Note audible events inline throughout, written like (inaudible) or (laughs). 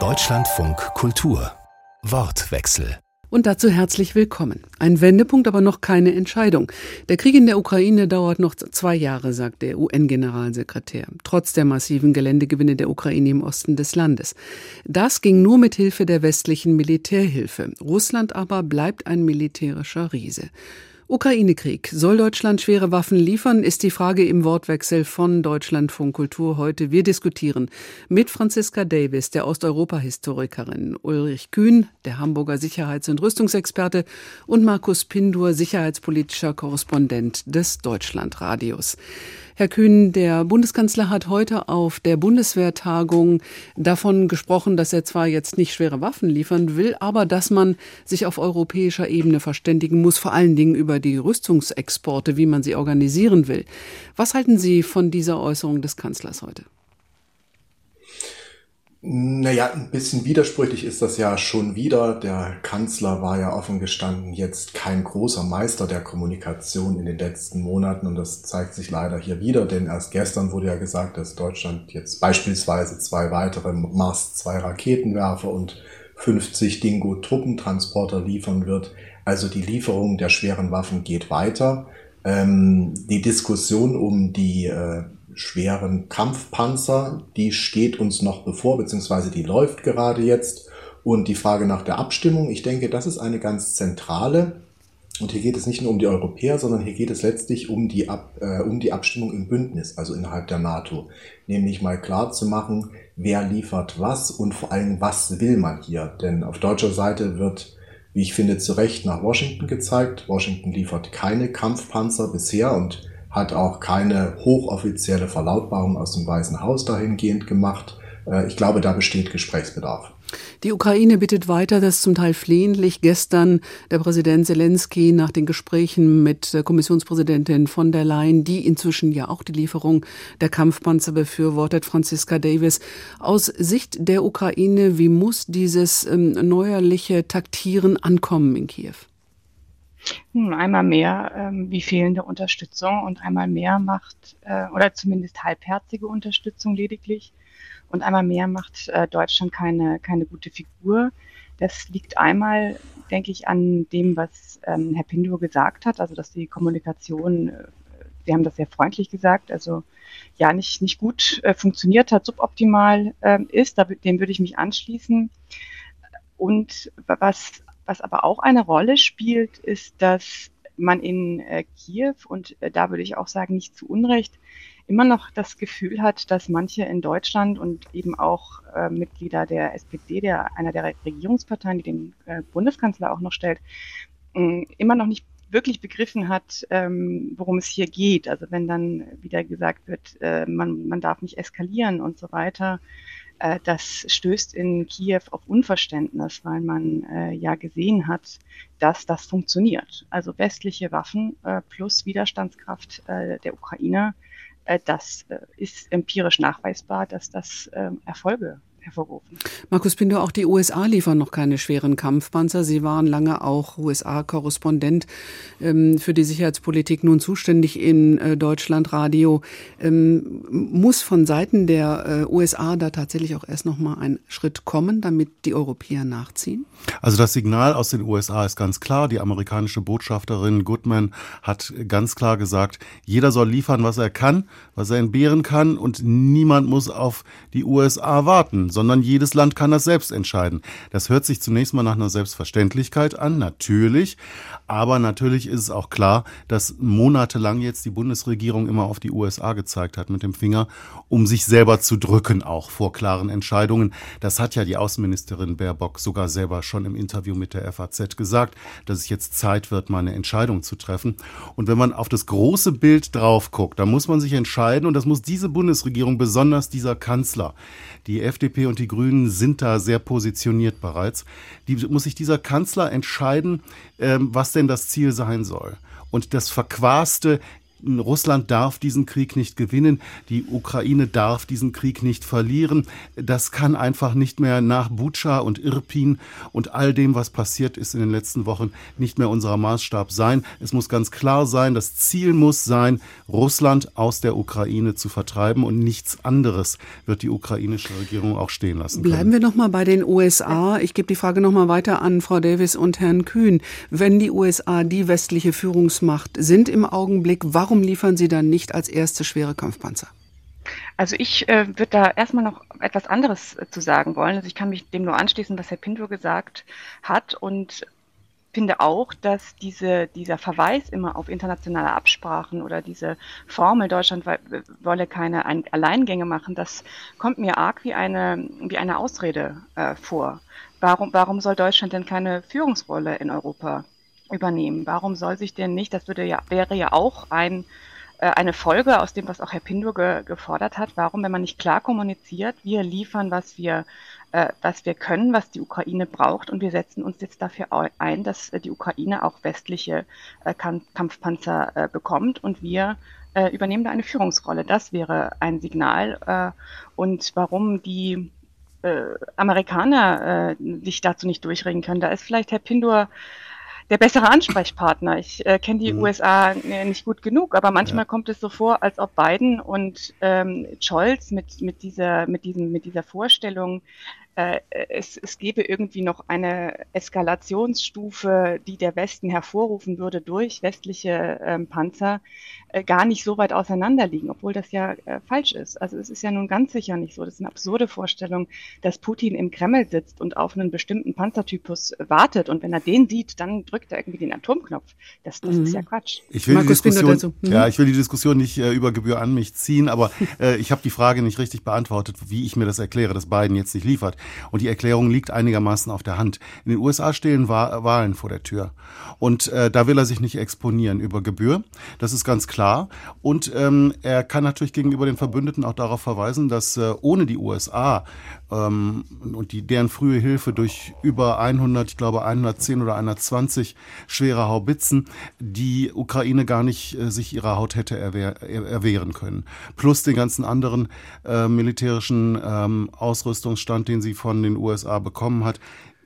Deutschlandfunk Kultur Wortwechsel und dazu herzlich willkommen. Ein Wendepunkt, aber noch keine Entscheidung. Der Krieg in der Ukraine dauert noch zwei Jahre, sagt der UN-Generalsekretär, trotz der massiven Geländegewinne der Ukraine im Osten des Landes. Das ging nur mit Hilfe der westlichen Militärhilfe. Russland aber bleibt ein militärischer Riese. Ukraine-Krieg. Soll Deutschland schwere Waffen liefern, ist die Frage im Wortwechsel von Deutschlandfunk Kultur heute. Wir diskutieren mit Franziska Davis, der Osteuropa-Historikerin, Ulrich Kühn, der Hamburger Sicherheits- und Rüstungsexperte und Markus Pindur, sicherheitspolitischer Korrespondent des Deutschlandradios. Herr Kühn, der Bundeskanzler hat heute auf der Bundeswehrtagung davon gesprochen, dass er zwar jetzt nicht schwere Waffen liefern will, aber dass man sich auf europäischer Ebene verständigen muss, vor allen Dingen über die Rüstungsexporte, wie man sie organisieren will. Was halten Sie von dieser Äußerung des Kanzlers heute? Naja, ein bisschen widersprüchlich ist das ja schon wieder. Der Kanzler war ja offen gestanden jetzt kein großer Meister der Kommunikation in den letzten Monaten und das zeigt sich leider hier wieder, denn erst gestern wurde ja gesagt, dass Deutschland jetzt beispielsweise zwei weitere Mars 2 Raketenwerfer und 50 Dingo Truppentransporter liefern wird. Also die Lieferung der schweren Waffen geht weiter. Ähm, die Diskussion um die äh, schweren Kampfpanzer, die steht uns noch bevor, beziehungsweise die läuft gerade jetzt. Und die Frage nach der Abstimmung, ich denke, das ist eine ganz zentrale. Und hier geht es nicht nur um die Europäer, sondern hier geht es letztlich um die, Ab, äh, um die Abstimmung im Bündnis, also innerhalb der NATO. Nämlich mal klar zu machen, wer liefert was und vor allem, was will man hier. Denn auf deutscher Seite wird, wie ich finde, zu Recht nach Washington gezeigt. Washington liefert keine Kampfpanzer bisher und hat auch keine hochoffizielle Verlautbarung aus dem Weißen Haus dahingehend gemacht. Äh, ich glaube, da besteht Gesprächsbedarf. Die Ukraine bittet weiter, dass zum Teil flehentlich gestern der Präsident Zelensky nach den Gesprächen mit Kommissionspräsidentin von der Leyen, die inzwischen ja auch die Lieferung der Kampfpanzer befürwortet, Franziska Davis. Aus Sicht der Ukraine, wie muss dieses ähm, neuerliche Taktieren ankommen in Kiew? Hm, einmal mehr ähm, wie fehlende Unterstützung und einmal mehr macht, äh, oder zumindest halbherzige Unterstützung lediglich, und einmal mehr macht äh, Deutschland keine, keine gute Figur. Das liegt einmal, denke ich, an dem, was ähm, Herr Pindur gesagt hat, also dass die Kommunikation, äh, Sie haben das sehr freundlich gesagt, also ja nicht, nicht gut äh, funktioniert hat, suboptimal äh, ist, da, dem würde ich mich anschließen. Und was was aber auch eine Rolle spielt, ist, dass man in äh, Kiew, und äh, da würde ich auch sagen, nicht zu Unrecht, immer noch das Gefühl hat, dass manche in Deutschland und eben auch äh, Mitglieder der SPD, der einer der Regierungsparteien, die den äh, Bundeskanzler auch noch stellt, mh, immer noch nicht wirklich begriffen hat, ähm, worum es hier geht. Also wenn dann wieder gesagt wird, äh, man, man darf nicht eskalieren und so weiter, das stößt in Kiew auf Unverständnis, weil man äh, ja gesehen hat, dass das funktioniert. Also westliche Waffen äh, plus Widerstandskraft äh, der Ukraine, äh, das äh, ist empirisch nachweisbar, dass das ähm, Erfolge hervorgerufen. Markus Pindo, auch die USA liefern noch keine schweren Kampfpanzer. Sie waren lange auch USA-Korrespondent ähm, für die Sicherheitspolitik, nun zuständig in äh, Deutschland Radio. Ähm, muss von Seiten der äh, USA da tatsächlich auch erst noch mal ein Schritt kommen, damit die Europäer nachziehen? Also das Signal aus den USA ist ganz klar. Die amerikanische Botschafterin Goodman hat ganz klar gesagt, jeder soll liefern, was er kann, was er entbehren kann und niemand muss auf die USA warten sondern jedes Land kann das selbst entscheiden. Das hört sich zunächst mal nach einer Selbstverständlichkeit an, natürlich. Aber natürlich ist es auch klar, dass monatelang jetzt die Bundesregierung immer auf die USA gezeigt hat mit dem Finger, um sich selber zu drücken, auch vor klaren Entscheidungen. Das hat ja die Außenministerin Baerbock sogar selber schon im Interview mit der FAZ gesagt, dass es jetzt Zeit wird, mal eine Entscheidung zu treffen. Und wenn man auf das große Bild drauf guckt, dann muss man sich entscheiden, und das muss diese Bundesregierung, besonders dieser Kanzler. Die FDP und die Grünen sind da sehr positioniert bereits. Die, muss sich dieser Kanzler entscheiden, ähm, was denn das Ziel sein soll. Und das Verquaste, Russland darf diesen Krieg nicht gewinnen, die Ukraine darf diesen Krieg nicht verlieren. Das kann einfach nicht mehr nach Butscha und Irpin und all dem, was passiert ist in den letzten Wochen, nicht mehr unser Maßstab sein. Es muss ganz klar sein, das Ziel muss sein, Russland aus der Ukraine zu vertreiben und nichts anderes wird die ukrainische Regierung auch stehen lassen. Können. Bleiben wir noch mal bei den USA. Ich gebe die Frage noch mal weiter an Frau Davis und Herrn Kühn. Wenn die USA die westliche Führungsmacht sind im Augenblick, warum liefern sie dann nicht als erste schwere Kampfpanzer? Also ich äh, würde da erstmal noch etwas anderes äh, zu sagen wollen. Also ich kann mich dem nur anschließen, was Herr Pinto gesagt hat und finde auch, dass diese, dieser Verweis immer auf internationale Absprachen oder diese Formel, Deutschland wolle keine Alleingänge machen, das kommt mir arg wie eine, wie eine Ausrede äh, vor. Warum, warum soll Deutschland denn keine Führungsrolle in Europa übernehmen? Warum soll sich denn nicht, das würde ja, wäre ja auch ein äh, eine Folge aus dem, was auch Herr Pindur ge gefordert hat. Warum, wenn man nicht klar kommuniziert, wir liefern, was wir, äh, was wir können, was die Ukraine braucht und wir setzen uns jetzt dafür ein, dass äh, die Ukraine auch westliche äh, Kampfpanzer äh, bekommt und wir äh, übernehmen da eine Führungsrolle. Das wäre ein Signal. Äh, und warum die äh, Amerikaner äh, sich dazu nicht durchringen können, da ist vielleicht Herr Pindur der bessere Ansprechpartner. Ich äh, kenne die mhm. USA nicht gut genug, aber manchmal ja. kommt es so vor, als ob Biden und ähm, Scholz mit, mit, dieser, mit, diesem, mit dieser Vorstellung, äh, es, es gäbe irgendwie noch eine Eskalationsstufe, die der Westen hervorrufen würde durch westliche ähm, Panzer, gar nicht so weit auseinander liegen, obwohl das ja äh, falsch ist. Also es ist ja nun ganz sicher nicht so. Das ist eine absurde Vorstellung, dass Putin im Kreml sitzt und auf einen bestimmten Panzertypus wartet und wenn er den sieht, dann drückt er irgendwie den Atomknopf. Das, das mhm. ist ja Quatsch. Ich will, Markus die Diskussion, mhm. ja, ich will die Diskussion nicht äh, über Gebühr an mich ziehen, aber äh, ich habe die Frage nicht richtig beantwortet, wie ich mir das erkläre, dass Biden jetzt nicht liefert. Und die Erklärung liegt einigermaßen auf der Hand. In den USA stehen Wahlen vor der Tür. Und äh, da will er sich nicht exponieren über Gebühr. Das ist ganz klar. Und ähm, er kann natürlich gegenüber den Verbündeten auch darauf verweisen, dass äh, ohne die USA ähm, und die, deren frühe Hilfe durch über 100, ich glaube 110 oder 120 schwere Haubitzen, die Ukraine gar nicht äh, sich ihrer Haut hätte erwehr, erwehren können. Plus den ganzen anderen äh, militärischen ähm, Ausrüstungsstand, den sie von den USA bekommen hat.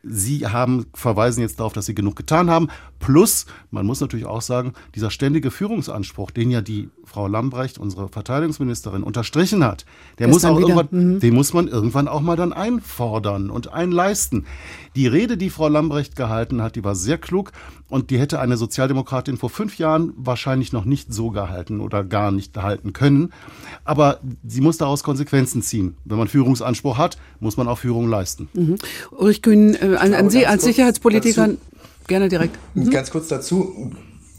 Sie haben, verweisen jetzt darauf, dass Sie genug getan haben. Plus, man muss natürlich auch sagen, dieser ständige Führungsanspruch, den ja die Frau Lambrecht, unsere Verteidigungsministerin, unterstrichen hat, der muss auch irgendwann, mhm. den muss man irgendwann auch mal dann einfordern und einleisten. Die Rede, die Frau Lambrecht gehalten hat, die war sehr klug und die hätte eine Sozialdemokratin vor fünf Jahren wahrscheinlich noch nicht so gehalten oder gar nicht halten können. Aber sie muss daraus Konsequenzen ziehen. Wenn man Führungsanspruch hat, muss man auch Führung leisten. Mhm. Ulrich Kühn, äh, an, an Sie als Sicherheitspolitiker dazu, gerne direkt. Mhm. Ganz kurz dazu.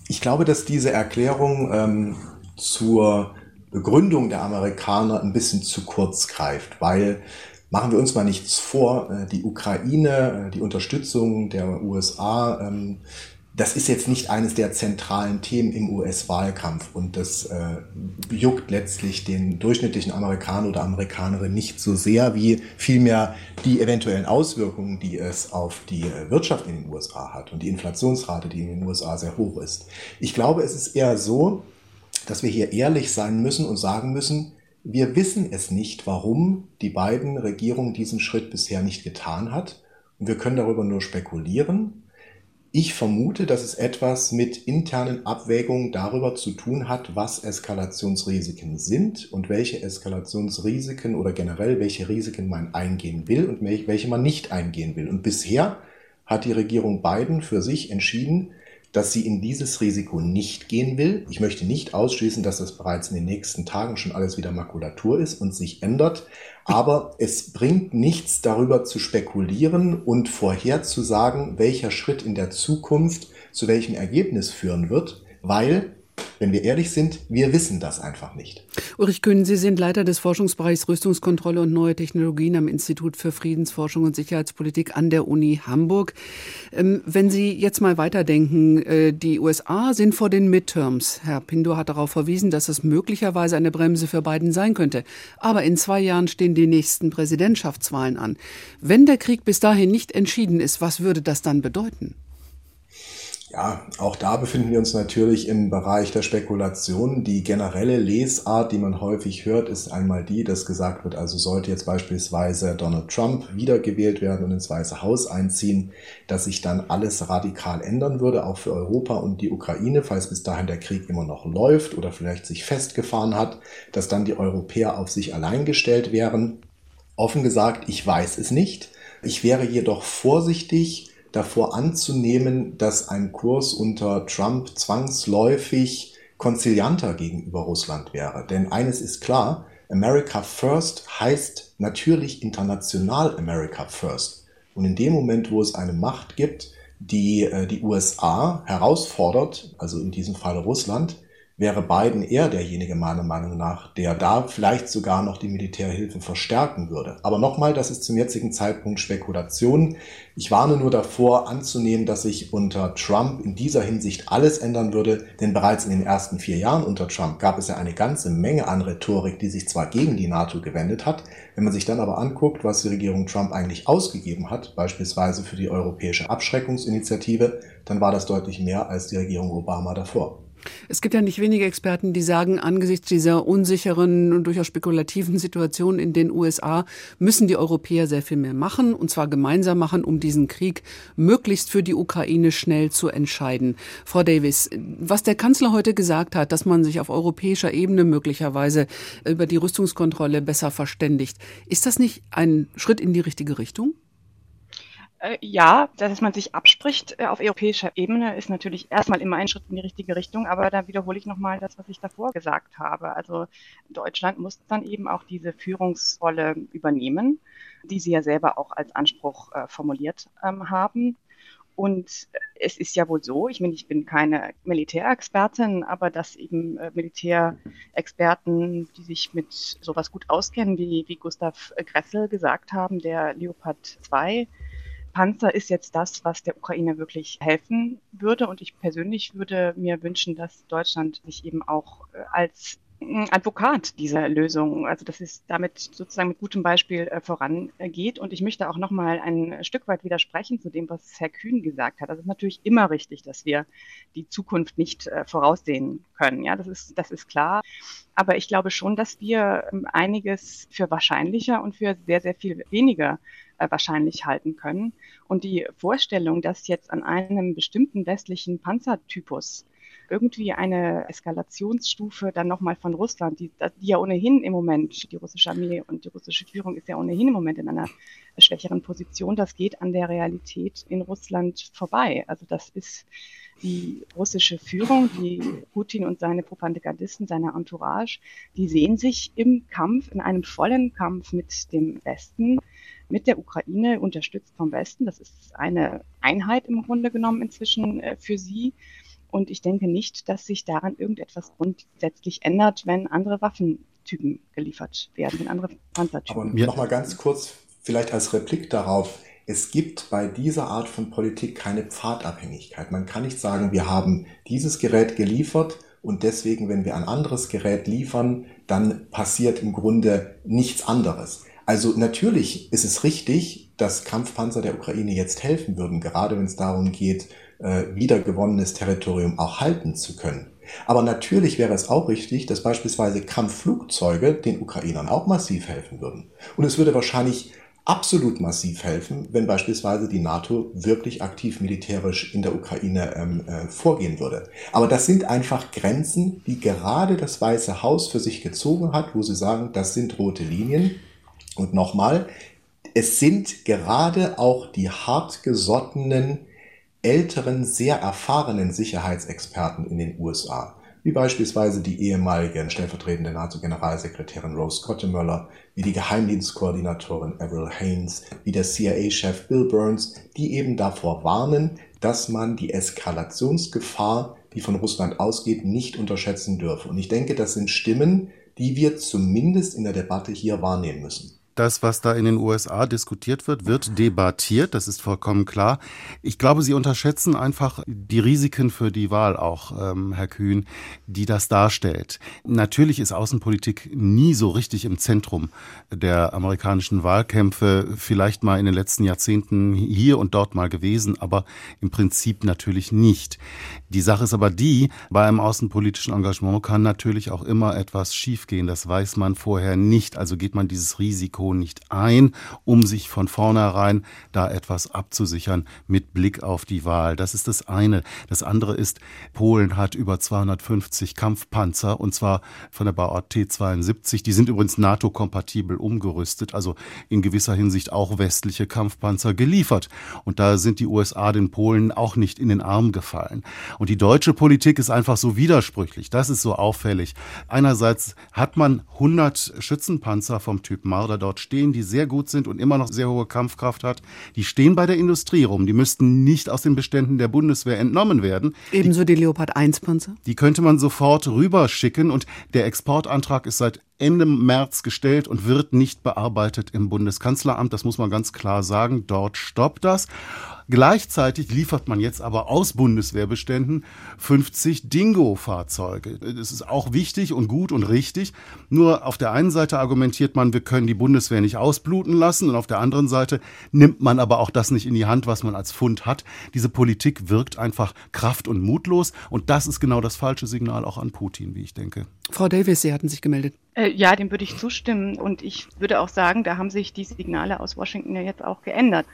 Ich glaube, dass diese Erklärung ähm, zur Begründung der Amerikaner ein bisschen zu kurz greift, weil Machen wir uns mal nichts vor, äh, die Ukraine, äh, die Unterstützung der USA, ähm, das ist jetzt nicht eines der zentralen Themen im US-Wahlkampf und das äh, juckt letztlich den durchschnittlichen Amerikaner oder Amerikanerin nicht so sehr wie vielmehr die eventuellen Auswirkungen, die es auf die Wirtschaft in den USA hat und die Inflationsrate, die in den USA sehr hoch ist. Ich glaube, es ist eher so, dass wir hier ehrlich sein müssen und sagen müssen, wir wissen es nicht, warum die beiden Regierungen diesen Schritt bisher nicht getan hat. Und wir können darüber nur spekulieren. Ich vermute, dass es etwas mit internen Abwägungen darüber zu tun hat, was Eskalationsrisiken sind und welche Eskalationsrisiken oder generell welche Risiken man eingehen will und welche man nicht eingehen will. Und bisher hat die Regierung Biden für sich entschieden, dass sie in dieses Risiko nicht gehen will. Ich möchte nicht ausschließen, dass das bereits in den nächsten Tagen schon alles wieder Makulatur ist und sich ändert. Aber es bringt nichts darüber zu spekulieren und vorherzusagen, welcher Schritt in der Zukunft zu welchem Ergebnis führen wird, weil wenn wir ehrlich sind, wir wissen das einfach nicht. Ulrich Kühn, Sie sind Leiter des Forschungsbereichs Rüstungskontrolle und neue Technologien am Institut für Friedensforschung und Sicherheitspolitik an der Uni Hamburg. Ähm, wenn Sie jetzt mal weiterdenken, äh, die USA sind vor den Midterms. Herr Pindor hat darauf verwiesen, dass es möglicherweise eine Bremse für Biden sein könnte. Aber in zwei Jahren stehen die nächsten Präsidentschaftswahlen an. Wenn der Krieg bis dahin nicht entschieden ist, was würde das dann bedeuten? Ja, auch da befinden wir uns natürlich im Bereich der Spekulation. Die generelle Lesart, die man häufig hört, ist einmal die, dass gesagt wird, also sollte jetzt beispielsweise Donald Trump wiedergewählt werden und ins Weiße Haus einziehen, dass sich dann alles radikal ändern würde, auch für Europa und die Ukraine, falls bis dahin der Krieg immer noch läuft oder vielleicht sich festgefahren hat, dass dann die Europäer auf sich allein gestellt wären. Offen gesagt, ich weiß es nicht. Ich wäre jedoch vorsichtig, davor anzunehmen, dass ein Kurs unter Trump zwangsläufig konzilianter gegenüber Russland wäre. Denn eines ist klar, America First heißt natürlich international America First. Und in dem Moment, wo es eine Macht gibt, die äh, die USA herausfordert, also in diesem Fall Russland, wäre Biden eher derjenige meiner Meinung nach, der da vielleicht sogar noch die Militärhilfe verstärken würde. Aber nochmal, das ist zum jetzigen Zeitpunkt Spekulation. Ich warne nur davor anzunehmen, dass sich unter Trump in dieser Hinsicht alles ändern würde, denn bereits in den ersten vier Jahren unter Trump gab es ja eine ganze Menge an Rhetorik, die sich zwar gegen die NATO gewendet hat, wenn man sich dann aber anguckt, was die Regierung Trump eigentlich ausgegeben hat, beispielsweise für die europäische Abschreckungsinitiative, dann war das deutlich mehr als die Regierung Obama davor. Es gibt ja nicht wenige Experten, die sagen, angesichts dieser unsicheren und durchaus spekulativen Situation in den USA müssen die Europäer sehr viel mehr machen, und zwar gemeinsam machen, um diesen Krieg möglichst für die Ukraine schnell zu entscheiden. Frau Davis, was der Kanzler heute gesagt hat, dass man sich auf europäischer Ebene möglicherweise über die Rüstungskontrolle besser verständigt, ist das nicht ein Schritt in die richtige Richtung? Äh, ja, dass man sich abspricht äh, auf europäischer Ebene ist natürlich erstmal immer ein Schritt in die richtige Richtung, aber da wiederhole ich nochmal das, was ich davor gesagt habe. Also Deutschland muss dann eben auch diese Führungsrolle übernehmen, die Sie ja selber auch als Anspruch äh, formuliert ähm, haben. Und es ist ja wohl so, ich meine, ich bin keine Militärexpertin, aber dass eben äh, Militärexperten, die sich mit sowas gut auskennen, wie, wie Gustav Gressel gesagt haben, der Leopard 2 Panzer ist jetzt das, was der Ukraine wirklich helfen würde. Und ich persönlich würde mir wünschen, dass Deutschland sich eben auch äh, als mm, Advokat dieser Lösung, also dass es damit sozusagen mit gutem Beispiel äh, vorangeht. Und ich möchte auch noch mal ein Stück weit widersprechen zu dem, was Herr Kühn gesagt hat. Es ist natürlich immer richtig, dass wir die Zukunft nicht äh, voraussehen können. Ja, das ist, das ist klar. Aber ich glaube schon, dass wir ähm, einiges für wahrscheinlicher und für sehr, sehr viel weniger äh, wahrscheinlich halten können. Und die Vorstellung, dass jetzt an einem bestimmten westlichen Panzertypus irgendwie eine Eskalationsstufe dann nochmal von Russland, die, die ja ohnehin im Moment, die russische Armee und die russische Führung ist ja ohnehin im Moment in einer schwächeren Position, das geht an der Realität in Russland vorbei. Also das ist die russische Führung, die Putin und seine Propagandisten, seine Entourage, die sehen sich im Kampf, in einem vollen Kampf mit dem Westen mit der Ukraine unterstützt vom Westen. Das ist eine Einheit im Grunde genommen inzwischen äh, für sie. Und ich denke nicht, dass sich daran irgendetwas grundsätzlich ändert, wenn andere Waffentypen geliefert werden, wenn andere Panzertypen. Aber nochmal ganz kurz, vielleicht als Replik darauf. Es gibt bei dieser Art von Politik keine Pfadabhängigkeit. Man kann nicht sagen, wir haben dieses Gerät geliefert und deswegen, wenn wir ein anderes Gerät liefern, dann passiert im Grunde nichts anderes. Also natürlich ist es richtig, dass Kampfpanzer der Ukraine jetzt helfen würden, gerade wenn es darum geht, äh, wiedergewonnenes Territorium auch halten zu können. Aber natürlich wäre es auch richtig, dass beispielsweise Kampfflugzeuge den Ukrainern auch massiv helfen würden. Und es würde wahrscheinlich absolut massiv helfen, wenn beispielsweise die NATO wirklich aktiv militärisch in der Ukraine ähm, äh, vorgehen würde. Aber das sind einfach Grenzen, die gerade das Weiße Haus für sich gezogen hat, wo sie sagen, das sind rote Linien. Und nochmal, es sind gerade auch die hartgesottenen, älteren, sehr erfahrenen Sicherheitsexperten in den USA, wie beispielsweise die ehemalige stellvertretende NATO-Generalsekretärin Rose Gottemöller, wie die Geheimdienstkoordinatorin Avril Haines, wie der CIA-Chef Bill Burns, die eben davor warnen, dass man die Eskalationsgefahr, die von Russland ausgeht, nicht unterschätzen dürfe. Und ich denke, das sind Stimmen, die wir zumindest in der Debatte hier wahrnehmen müssen. Das, was da in den USA diskutiert wird, wird debattiert. Das ist vollkommen klar. Ich glaube, Sie unterschätzen einfach die Risiken für die Wahl auch, ähm, Herr Kühn, die das darstellt. Natürlich ist Außenpolitik nie so richtig im Zentrum der amerikanischen Wahlkämpfe. Vielleicht mal in den letzten Jahrzehnten hier und dort mal gewesen, aber im Prinzip natürlich nicht. Die Sache ist aber die, bei einem außenpolitischen Engagement kann natürlich auch immer etwas schiefgehen. Das weiß man vorher nicht. Also geht man dieses Risiko nicht ein, um sich von vornherein da etwas abzusichern mit Blick auf die Wahl. Das ist das eine. Das andere ist, Polen hat über 250 Kampfpanzer und zwar von der Bauart T-72. Die sind übrigens NATO-kompatibel umgerüstet, also in gewisser Hinsicht auch westliche Kampfpanzer geliefert. Und da sind die USA den Polen auch nicht in den Arm gefallen. Und die deutsche Politik ist einfach so widersprüchlich. Das ist so auffällig. Einerseits hat man 100 Schützenpanzer vom Typ Marder dort stehen, die sehr gut sind und immer noch sehr hohe Kampfkraft hat. Die stehen bei der Industrie rum. Die müssten nicht aus den Beständen der Bundeswehr entnommen werden. Ebenso die, die Leopard 1 Panzer? Die könnte man sofort rüberschicken und der Exportantrag ist seit Ende März gestellt und wird nicht bearbeitet im Bundeskanzleramt. Das muss man ganz klar sagen. Dort stoppt das. Gleichzeitig liefert man jetzt aber aus Bundeswehrbeständen 50 Dingo-Fahrzeuge. Das ist auch wichtig und gut und richtig. Nur auf der einen Seite argumentiert man, wir können die Bundeswehr nicht ausbluten lassen und auf der anderen Seite nimmt man aber auch das nicht in die Hand, was man als Fund hat. Diese Politik wirkt einfach kraft- und mutlos und das ist genau das falsche Signal auch an Putin, wie ich denke. Frau Davis, Sie hatten sich gemeldet. Äh, ja, dem würde ich zustimmen und ich würde auch sagen, da haben sich die Signale aus Washington ja jetzt auch geändert.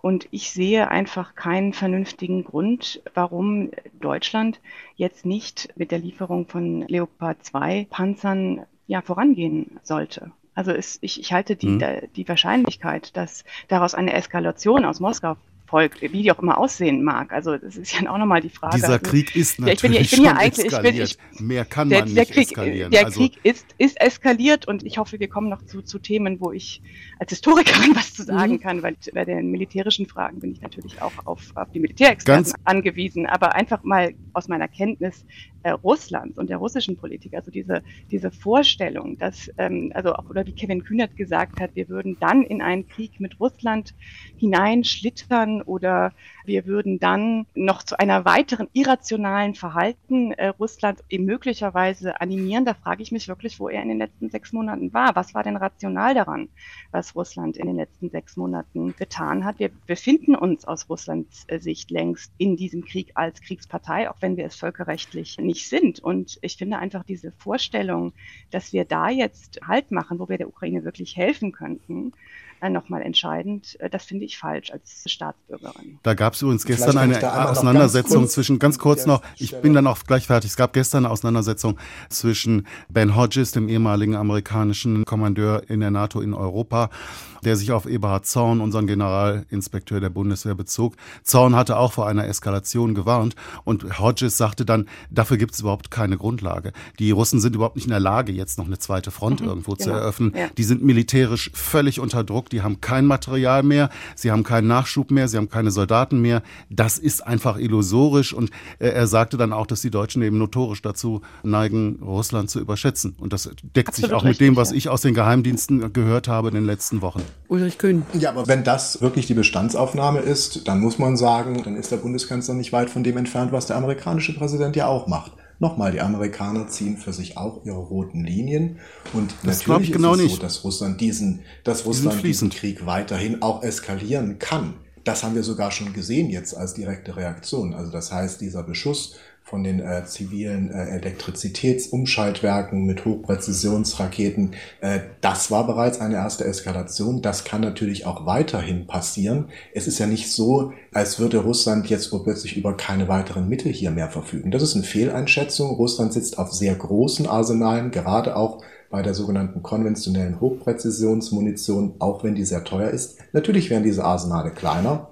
Und ich sehe einfach keinen vernünftigen Grund, warum Deutschland jetzt nicht mit der Lieferung von Leopard 2 Panzern ja vorangehen sollte. Also es, ich, ich halte die, mhm. die Wahrscheinlichkeit, dass daraus eine Eskalation aus Moskau folgt, wie die auch immer aussehen mag. Also das ist ja auch nochmal die Frage. Dieser also, Krieg ist natürlich ja, ich bin, ich bin ja eigentlich, eskaliert. Ich bin, Mehr kann der, man nicht der Krieg, eskalieren. Der also, Krieg ist, ist eskaliert und ich hoffe, wir kommen noch zu, zu Themen, wo ich als Historikerin (laughs) was zu sagen mhm. kann, weil bei den militärischen Fragen bin ich natürlich auch auf, auf die Militärexperten Ganz angewiesen. Aber einfach mal aus meiner Kenntnis äh, Russlands und der russischen Politik, also diese, diese Vorstellung, dass, ähm, also auch, oder wie Kevin Kühnert gesagt hat, wir würden dann in einen Krieg mit Russland hineinschlittern oder wir würden dann noch zu einer weiteren irrationalen Verhalten äh, Russland möglicherweise animieren. Da frage ich mich wirklich, wo er in den letzten sechs Monaten war. Was war denn rational daran, was Russland in den letzten sechs Monaten getan hat? Wir befinden uns aus Russlands äh, Sicht längst in diesem Krieg als Kriegspartei, auch wenn wir es völkerrechtlich nicht sind. Und ich finde einfach diese Vorstellung, dass wir da jetzt Halt machen, wo wir der Ukraine wirklich helfen könnten, nochmal entscheidend. Äh, das finde ich falsch als Staatsbürgerin. Da gab es übrigens gestern eine Auseinandersetzung ganz zwischen, ganz kurz noch, ich bin dann auch gleich fertig. Es gab gestern eine Auseinandersetzung zwischen Ben Hodges, dem ehemaligen amerikanischen Kommandeur in der NATO in Europa, der sich auf Eberhard Zorn, unseren Generalinspekteur der Bundeswehr, bezog. Zorn hatte auch vor einer Eskalation gewarnt und Hodges sagte dann, dafür gibt es überhaupt keine Grundlage. Die Russen sind überhaupt nicht in der Lage, jetzt noch eine zweite Front mhm, irgendwo genau. zu eröffnen. Ja. Die sind militärisch völlig unter Druck, die haben kein Material mehr, sie haben keinen Nachschub mehr, sie haben keine Soldaten mehr. Das ist einfach illusorisch und äh, er sagte dann auch, dass die Deutschen eben notorisch dazu neigen, Russland zu überschätzen. Und das deckt Absolut sich auch richtig, mit dem, was ja. ich aus den Geheimdiensten gehört habe in den letzten Wochen. Ulrich Kühn. Ja, aber wenn das wirklich die Bestandsaufnahme ist, dann muss man sagen, dann ist der Bundeskanzler nicht weit von dem entfernt, was der amerikanische Präsident ja auch macht. Nochmal, die Amerikaner ziehen für sich auch ihre roten Linien. Und das natürlich genau ist es nicht. so, dass Russland diesen, dass Russland diesen Krieg weiterhin auch eskalieren kann. Das haben wir sogar schon gesehen jetzt als direkte Reaktion. Also das heißt, dieser Beschuss von den äh, zivilen äh, Elektrizitätsumschaltwerken mit Hochpräzisionsraketen. Äh, das war bereits eine erste Eskalation. Das kann natürlich auch weiterhin passieren. Es ist ja nicht so, als würde Russland jetzt plötzlich über keine weiteren Mittel hier mehr verfügen. Das ist eine Fehleinschätzung. Russland sitzt auf sehr großen Arsenalen, gerade auch bei der sogenannten konventionellen Hochpräzisionsmunition, auch wenn die sehr teuer ist. Natürlich werden diese Arsenale kleiner,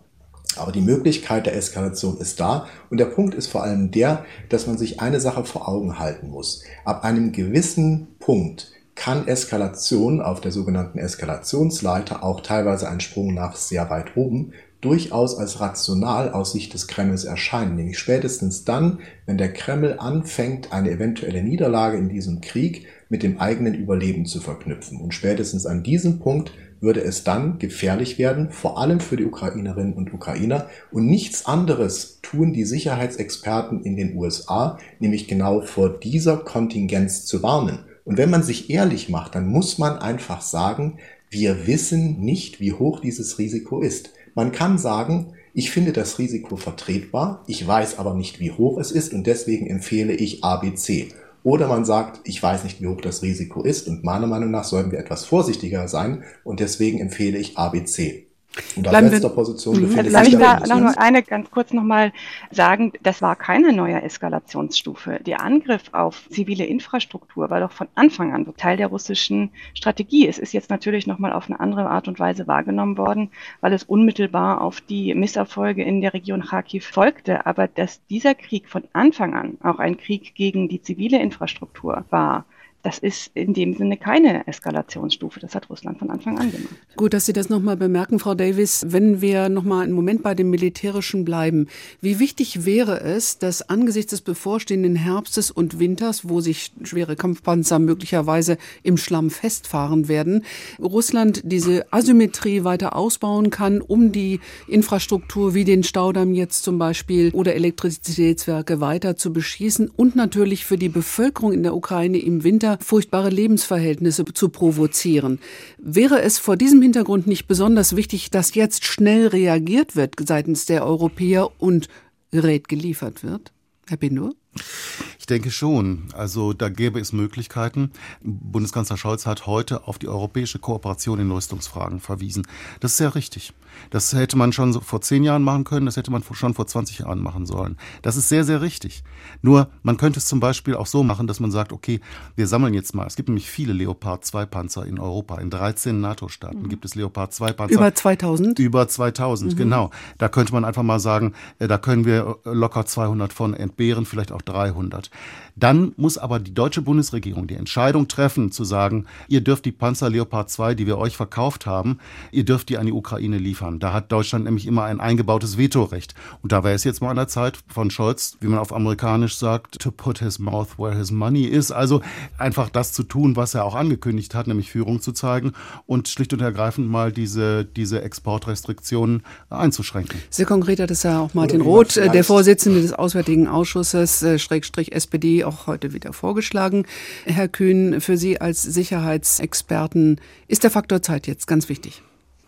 aber die Möglichkeit der Eskalation ist da. Und der Punkt ist vor allem der, dass man sich eine Sache vor Augen halten muss. Ab einem gewissen Punkt kann Eskalation auf der sogenannten Eskalationsleiter, auch teilweise ein Sprung nach sehr weit oben, durchaus als rational aus Sicht des Kremls erscheinen. Nämlich spätestens dann, wenn der Kreml anfängt, eine eventuelle Niederlage in diesem Krieg mit dem eigenen Überleben zu verknüpfen. Und spätestens an diesem Punkt würde es dann gefährlich werden, vor allem für die Ukrainerinnen und Ukrainer. Und nichts anderes tun die Sicherheitsexperten in den USA, nämlich genau vor dieser Kontingenz zu warnen. Und wenn man sich ehrlich macht, dann muss man einfach sagen, wir wissen nicht, wie hoch dieses Risiko ist. Man kann sagen, ich finde das Risiko vertretbar, ich weiß aber nicht, wie hoch es ist und deswegen empfehle ich ABC. Oder man sagt, ich weiß nicht, wie hoch das Risiko ist und meiner Meinung nach sollten wir etwas vorsichtiger sein und deswegen empfehle ich ABC. Und auf letzter Position befindet also sich Darf ich da noch eine ganz kurz nochmal sagen, das war keine neue Eskalationsstufe. Der Angriff auf zivile Infrastruktur war doch von Anfang an Teil der russischen Strategie. Es ist jetzt natürlich nochmal auf eine andere Art und Weise wahrgenommen worden, weil es unmittelbar auf die Misserfolge in der Region Kharkiv folgte. Aber dass dieser Krieg von Anfang an auch ein Krieg gegen die zivile Infrastruktur war, das ist in dem Sinne keine Eskalationsstufe. Das hat Russland von Anfang an gemacht. Gut, dass Sie das nochmal bemerken, Frau Davis. Wenn wir nochmal einen Moment bei dem Militärischen bleiben, wie wichtig wäre es, dass angesichts des bevorstehenden Herbstes und Winters, wo sich schwere Kampfpanzer möglicherweise im Schlamm festfahren werden, Russland diese Asymmetrie weiter ausbauen kann, um die Infrastruktur wie den Staudamm jetzt zum Beispiel oder Elektrizitätswerke weiter zu beschießen und natürlich für die Bevölkerung in der Ukraine im Winter furchtbare Lebensverhältnisse zu provozieren. Wäre es vor diesem Hintergrund nicht besonders wichtig, dass jetzt schnell reagiert wird seitens der Europäer und Gerät geliefert wird? Herr Bindur? Ich denke schon. Also da gäbe es Möglichkeiten. Bundeskanzler Scholz hat heute auf die europäische Kooperation in Rüstungsfragen verwiesen. Das ist sehr richtig. Das hätte man schon vor zehn Jahren machen können, das hätte man schon vor 20 Jahren machen sollen. Das ist sehr, sehr richtig. Nur, man könnte es zum Beispiel auch so machen, dass man sagt, okay, wir sammeln jetzt mal. Es gibt nämlich viele Leopard 2 Panzer in Europa. In 13 NATO-Staaten mhm. gibt es Leopard 2 Panzer. Über 2000? Über 2000, mhm. genau. Da könnte man einfach mal sagen, äh, da können wir locker 200 von entbehren, vielleicht auch 300. Dann muss aber die deutsche Bundesregierung die Entscheidung treffen, zu sagen, ihr dürft die Panzer Leopard 2, die wir euch verkauft haben, ihr dürft die an die Ukraine liefern. Da hat Deutschland nämlich immer ein eingebautes Vetorecht. Und da wäre es jetzt mal an der Zeit von Scholz, wie man auf amerikanisch sagt, to put his mouth where his money is. Also einfach das zu tun, was er auch angekündigt hat, nämlich Führung zu zeigen und schlicht und ergreifend mal diese, diese Exportrestriktionen einzuschränken. Sehr konkret hat es ja auch Martin Roth, äh, der Vorsitzende des Auswärtigen Ausschusses, äh, Schrägstrich SPD, auch heute wieder vorgeschlagen. Herr Kühn, für Sie als Sicherheitsexperten ist der Faktor Zeit jetzt ganz wichtig.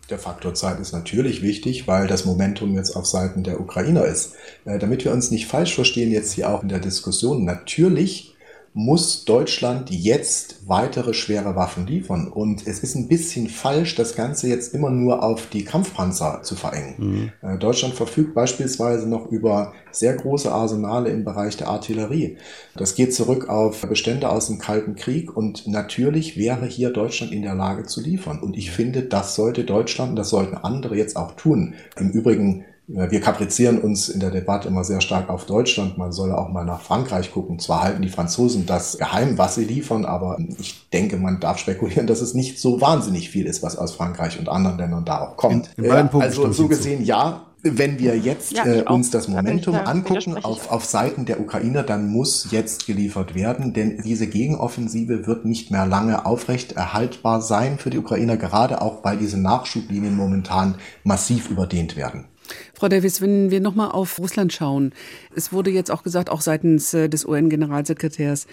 Der Faktor Zeit ist natürlich wichtig, weil das Momentum jetzt auf Seiten der Ukrainer ist. Äh, damit wir uns nicht falsch verstehen, jetzt hier auch in der Diskussion, natürlich muss Deutschland jetzt weitere schwere Waffen liefern. Und es ist ein bisschen falsch, das Ganze jetzt immer nur auf die Kampfpanzer zu verengen. Mhm. Äh, Deutschland verfügt beispielsweise noch über sehr große Arsenale im Bereich der Artillerie. Das geht zurück auf Bestände aus dem Kalten Krieg und natürlich wäre hier Deutschland in der Lage zu liefern. Und ich finde, das sollte Deutschland, das sollten andere jetzt auch tun. Im Übrigen wir kaprizieren uns in der Debatte immer sehr stark auf Deutschland. Man soll auch mal nach Frankreich gucken. Zwar halten die Franzosen das geheim, was sie liefern, aber ich denke, man darf spekulieren, dass es nicht so wahnsinnig viel ist, was aus Frankreich und anderen Ländern da auch kommt. In, in äh, also so gesehen, ja, wenn wir jetzt ja, äh, uns das Momentum da angucken auf, auf Seiten der Ukrainer, dann muss jetzt geliefert werden, denn diese Gegenoffensive wird nicht mehr lange aufrecht erhaltbar sein für die Ukrainer, gerade auch weil diese Nachschublinien momentan massiv überdehnt werden. Frau Davis, wenn wir nochmal auf Russland schauen, es wurde jetzt auch gesagt, auch seitens äh, des UN-Generalsekretärs,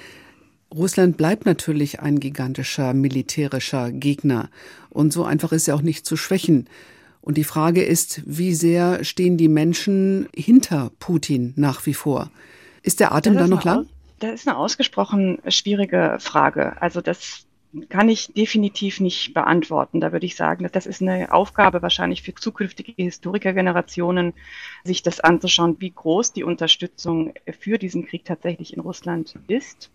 Russland bleibt natürlich ein gigantischer militärischer Gegner. Und so einfach ist er auch nicht zu schwächen. Und die Frage ist, wie sehr stehen die Menschen hinter Putin nach wie vor? Ist der Atem da noch lang? Das ist eine ausgesprochen schwierige Frage. Also das kann ich definitiv nicht beantworten. Da würde ich sagen, das ist eine Aufgabe wahrscheinlich für zukünftige Historikergenerationen, sich das anzuschauen, wie groß die Unterstützung für diesen Krieg tatsächlich in Russland ist.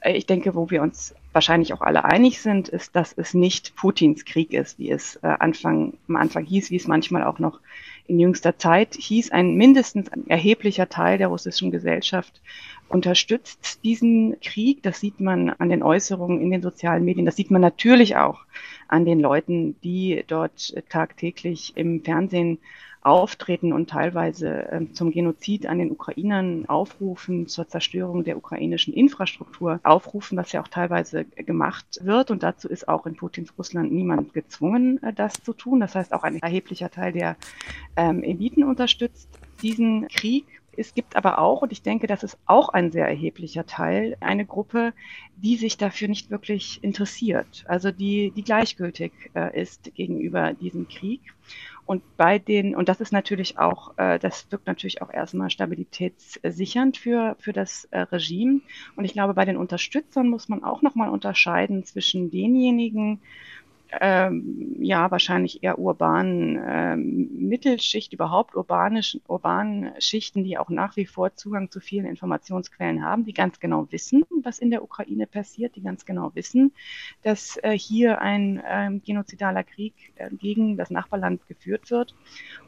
Äh, ich denke, wo wir uns wahrscheinlich auch alle einig sind, ist, dass es nicht Putins Krieg ist, wie es äh, Anfang, am Anfang hieß, wie es manchmal auch noch in jüngster Zeit hieß. Ein mindestens ein erheblicher Teil der russischen Gesellschaft unterstützt diesen Krieg. Das sieht man an den Äußerungen in den sozialen Medien. Das sieht man natürlich auch an den Leuten, die dort tagtäglich im Fernsehen auftreten und teilweise äh, zum Genozid an den Ukrainern aufrufen, zur Zerstörung der ukrainischen Infrastruktur aufrufen, was ja auch teilweise gemacht wird. Und dazu ist auch in Putins Russland niemand gezwungen, äh, das zu tun. Das heißt, auch ein erheblicher Teil der ähm, Eliten unterstützt diesen Krieg es gibt aber auch, und ich denke, das ist auch ein sehr erheblicher Teil, eine Gruppe, die sich dafür nicht wirklich interessiert, also die, die gleichgültig äh, ist gegenüber diesem Krieg. Und bei den, und das ist natürlich auch, äh, das wirkt natürlich auch erstmal stabilitätssichernd für, für das äh, Regime. Und ich glaube, bei den Unterstützern muss man auch nochmal unterscheiden zwischen denjenigen, ähm, ja, wahrscheinlich eher urbanen ähm, Mittelschicht, überhaupt urbanen Schichten, die auch nach wie vor Zugang zu vielen Informationsquellen haben, die ganz genau wissen, was in der Ukraine passiert, die ganz genau wissen, dass äh, hier ein ähm, genozidaler Krieg äh, gegen das Nachbarland geführt wird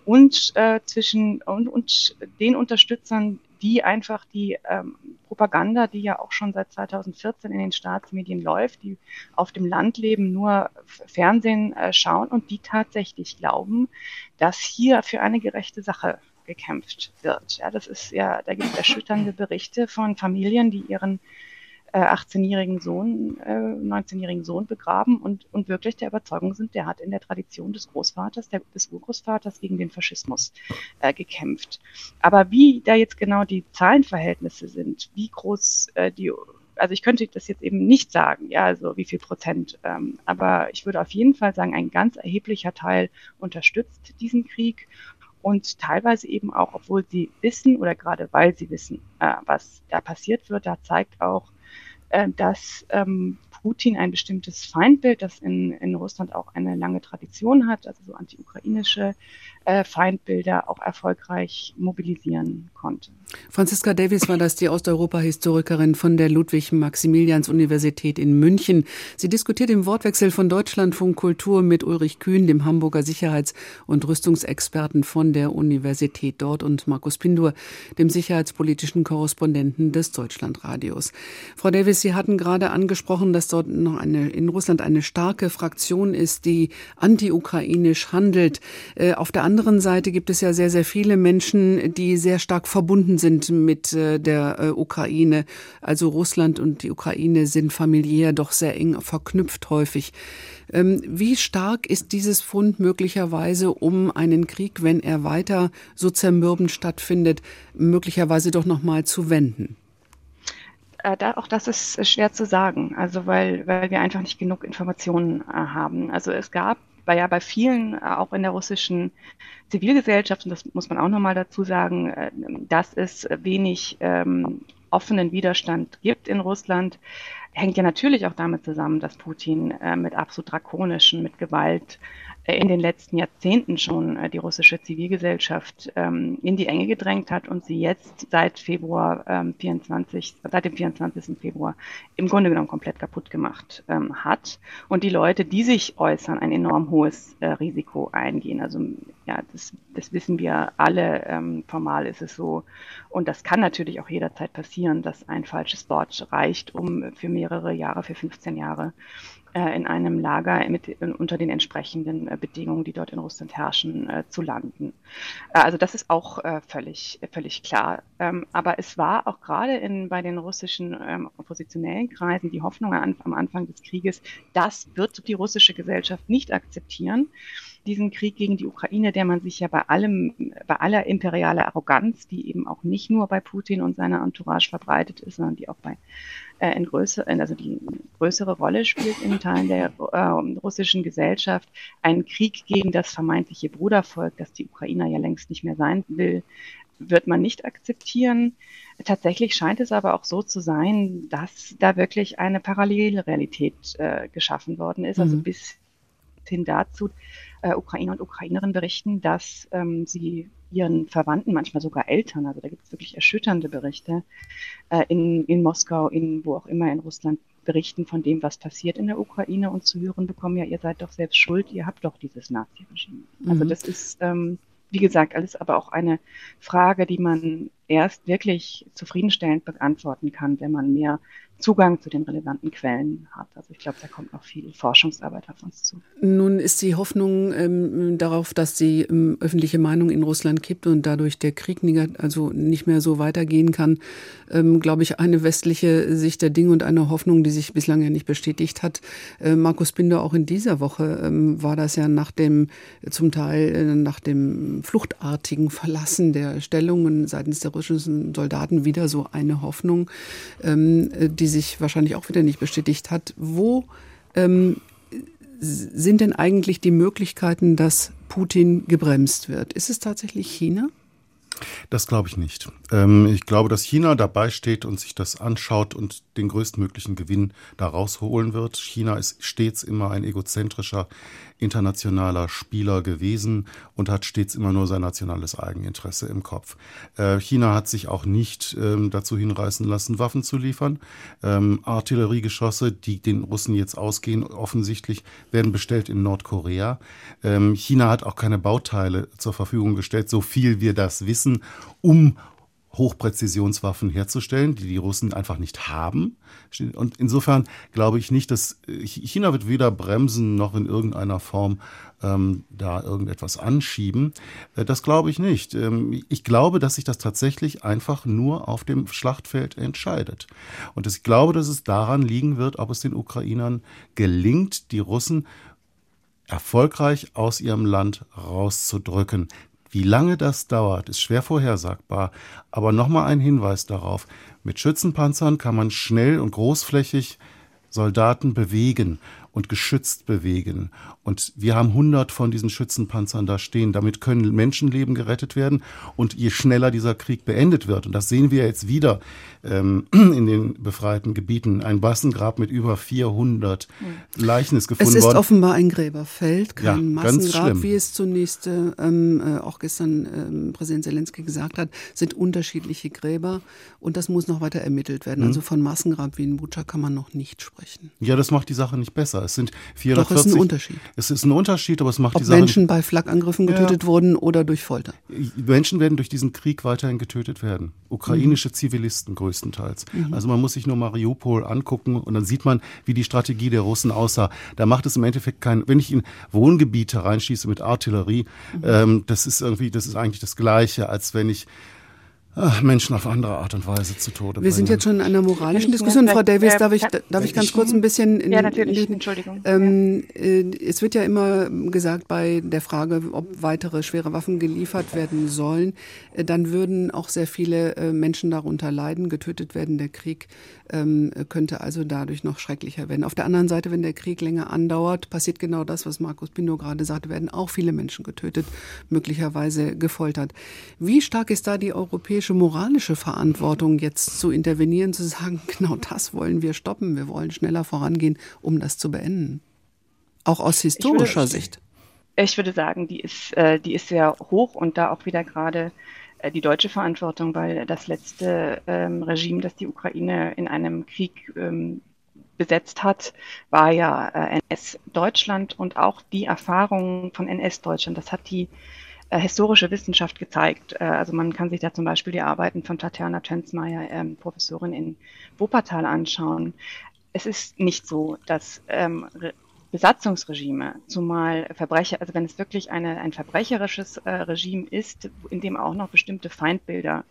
und äh, zwischen und, und den Unterstützern, die einfach die ähm, Propaganda, die ja auch schon seit 2014 in den Staatsmedien läuft, die auf dem Land leben, nur Fernsehen äh, schauen und die tatsächlich glauben, dass hier für eine gerechte Sache gekämpft wird. Ja, das ist ja, da gibt es erschütternde Berichte von Familien, die ihren 18-jährigen äh, Sohn, äh, 19-jährigen Sohn begraben und, und wirklich der Überzeugung sind, der hat in der Tradition des Großvaters, der, des Urgroßvaters gegen den Faschismus äh, gekämpft. Aber wie da jetzt genau die Zahlenverhältnisse sind, wie groß äh, die also ich könnte das jetzt eben nicht sagen, ja, also wie viel Prozent, ähm, aber ich würde auf jeden Fall sagen, ein ganz erheblicher Teil unterstützt diesen Krieg und teilweise eben auch, obwohl sie wissen oder gerade weil sie wissen, äh, was da passiert wird, da zeigt auch äh, dass ähm, Putin ein bestimmtes Feindbild, das in, in Russland auch eine lange Tradition hat, also so anti-ukrainische äh, Feindbilder auch erfolgreich mobilisieren konnte. Franziska Davis war das, die Osteuropa-Historikerin von der Ludwig-Maximilians-Universität in München. Sie diskutiert im Wortwechsel von Deutschlandfunk Kultur mit Ulrich Kühn, dem Hamburger Sicherheits- und Rüstungsexperten von der Universität dort und Markus Pindur, dem sicherheitspolitischen Korrespondenten des Deutschlandradios. Frau Davis, Sie hatten gerade angesprochen, dass dort noch eine, in Russland eine starke Fraktion ist, die anti-ukrainisch handelt. Äh, auf der anderen Seite gibt es ja sehr, sehr viele Menschen, die sehr stark verbunden sind mit äh, der äh, Ukraine. Also Russland und die Ukraine sind familiär doch sehr eng verknüpft häufig. Ähm, wie stark ist dieses Fund möglicherweise, um einen Krieg, wenn er weiter so zermürbend stattfindet, möglicherweise doch noch mal zu wenden? Äh, da, auch das ist schwer zu sagen, also weil, weil wir einfach nicht genug Informationen haben. Also es gab bei, ja bei vielen, äh, auch in der russischen Zivilgesellschaft, und das muss man auch nochmal dazu sagen, äh, dass es wenig ähm, offenen Widerstand gibt in Russland, hängt ja natürlich auch damit zusammen, dass Putin äh, mit absolut drakonischen, mit Gewalt in den letzten Jahrzehnten schon äh, die russische Zivilgesellschaft ähm, in die Enge gedrängt hat und sie jetzt seit Februar ähm, 24, seit dem 24. Februar im Grunde genommen komplett kaputt gemacht ähm, hat. Und die Leute, die sich äußern, ein enorm hohes äh, Risiko eingehen. Also ja, das, das wissen wir alle. Ähm, formal ist es so. Und das kann natürlich auch jederzeit passieren, dass ein falsches Wort reicht, um für mehrere Jahre, für 15 Jahre in einem Lager mit, unter den entsprechenden äh, Bedingungen, die dort in Russland herrschen, äh, zu landen. also das ist auch völlig, völlig klar. Ähm, aber es war auch gerade in, bei den russischen ähm, oppositionellen Kreisen die Hoffnung am Anfang des Krieges, das wird die russische Gesellschaft nicht akzeptieren diesen Krieg gegen die Ukraine, der man sich ja bei allem, bei aller imperialer Arroganz, die eben auch nicht nur bei Putin und seiner Entourage verbreitet ist, sondern die auch bei äh, in größere, also die größere Rolle spielt in Teilen der äh, russischen Gesellschaft, einen Krieg gegen das vermeintliche Brudervolk, das die Ukrainer ja längst nicht mehr sein will, wird man nicht akzeptieren. Tatsächlich scheint es aber auch so zu sein, dass da wirklich eine Parallelrealität äh, geschaffen worden ist. Also mhm. bis hin dazu, äh, Ukrainer und Ukrainerinnen berichten, dass ähm, sie ihren Verwandten, manchmal sogar Eltern, also da gibt es wirklich erschütternde Berichte, äh, in, in Moskau, in wo auch immer in Russland berichten von dem, was passiert in der Ukraine und zu hören bekommen, ja, ihr seid doch selbst schuld, ihr habt doch dieses Nazi-Regime. Also mhm. Also das ist, ähm, wie gesagt, alles aber auch eine Frage, die man erst wirklich zufriedenstellend beantworten kann, wenn man mehr Zugang zu den relevanten Quellen hat. Also ich glaube, da kommt noch viel Forschungsarbeit auf uns zu. Nun ist die Hoffnung ähm, darauf, dass die ähm, öffentliche Meinung in Russland kippt und dadurch der Krieg also nicht mehr so weitergehen kann, ähm, glaube ich, eine westliche Sicht der Dinge und eine Hoffnung, die sich bislang ja nicht bestätigt hat. Äh, Markus Binder, auch in dieser Woche ähm, war das ja nach dem, zum Teil äh, nach dem fluchtartigen Verlassen der Stellungen seitens der russischen Soldaten wieder so eine Hoffnung, ähm, die die sich wahrscheinlich auch wieder nicht bestätigt hat. Wo ähm, sind denn eigentlich die Möglichkeiten, dass Putin gebremst wird? Ist es tatsächlich China? Das glaube ich nicht. Ähm, ich glaube, dass China dabei steht und sich das anschaut und den größtmöglichen Gewinn da rausholen wird. China ist stets immer ein egozentrischer internationaler Spieler gewesen und hat stets immer nur sein nationales Eigeninteresse im Kopf. Äh, China hat sich auch nicht ähm, dazu hinreißen lassen, Waffen zu liefern. Ähm, Artilleriegeschosse, die den Russen jetzt ausgehen, offensichtlich werden bestellt in Nordkorea. Ähm, China hat auch keine Bauteile zur Verfügung gestellt, so viel wir das wissen, um Hochpräzisionswaffen herzustellen, die die Russen einfach nicht haben. Und insofern glaube ich nicht, dass äh, China wird weder bremsen noch in irgendeiner Form ähm, da irgendetwas anschieben. Äh, das glaube ich nicht. Ähm, ich glaube, dass sich das tatsächlich einfach nur auf dem Schlachtfeld entscheidet. Und ich glaube, dass es daran liegen wird, ob es den Ukrainern gelingt, die Russen erfolgreich aus ihrem Land rauszudrücken. Wie lange das dauert, ist schwer vorhersagbar, aber nochmal ein Hinweis darauf. Mit Schützenpanzern kann man schnell und großflächig Soldaten bewegen und geschützt bewegen. Und wir haben 100 von diesen Schützenpanzern da stehen. Damit können Menschenleben gerettet werden. Und je schneller dieser Krieg beendet wird, und das sehen wir jetzt wieder ähm, (clears throat) in den befreiten Gebieten, ein Massengrab mit über 400 Leichen ist gefunden worden. Es ist worden. offenbar ein Gräberfeld, kein ja, Massengrab, wie es zunächst ähm, äh, auch gestern ähm, Präsident Zelensky gesagt hat, sind unterschiedliche Gräber. Und das muss noch weiter ermittelt werden. Mhm. Also von Massengrab wie in Bucha kann man noch nicht sprechen. Ja, das macht die Sache nicht besser. Es sind 440. Doch, es ist ein Unterschied. Es ist ein Unterschied, aber es macht Ob die Sache. Menschen bei Flakangriffen getötet ja. wurden oder durch Folter. Menschen werden durch diesen Krieg weiterhin getötet werden. Ukrainische mhm. Zivilisten größtenteils. Mhm. Also man muss sich nur Mariupol angucken und dann sieht man, wie die Strategie der Russen aussah. Da macht es im Endeffekt keinen, wenn ich in Wohngebiete reinschieße mit Artillerie, mhm. ähm, das ist irgendwie, das ist eigentlich das Gleiche, als wenn ich Menschen auf andere Art und Weise zu Tode bringen. Wir sind jetzt schon in einer moralischen Diskussion. Frau Davis, darf ich, darf ich ganz kurz ein bisschen... In, ja, natürlich, Entschuldigung. Ähm. Äh, es wird ja immer gesagt bei der Frage, ob weitere schwere Waffen geliefert werden sollen, äh, dann würden auch sehr viele äh, Menschen darunter leiden, getötet werden. Der Krieg ähm, könnte also dadurch noch schrecklicher werden. Auf der anderen Seite, wenn der Krieg länger andauert, passiert genau das, was Markus Pino gerade sagte, werden auch viele Menschen getötet, möglicherweise gefoltert. Wie stark ist da die europäische ethische, moralische Verantwortung, jetzt zu intervenieren, zu sagen, (laughs) genau das wollen wir stoppen, wir wollen schneller vorangehen, um das zu beenden. Auch aus historischer ich würde, Sicht. Ich würde sagen, die ist, äh, die ist sehr hoch und da auch wieder gerade äh, die deutsche Verantwortung, weil das letzte ähm, Regime, das die Ukraine in einem Krieg ähm, besetzt hat, war ja äh, NS-Deutschland und auch die Erfahrungen von NS-Deutschland, das hat die äh, historische Wissenschaft gezeigt. Äh, also man kann sich da zum Beispiel die Arbeiten von Tatjana Tönzmeier, ähm, Professorin in Wuppertal, anschauen. Es ist nicht so, dass ähm, Besatzungsregime, zumal Verbrecher, also wenn es wirklich eine, ein verbrecherisches äh, Regime ist, in dem auch noch bestimmte Feindbilder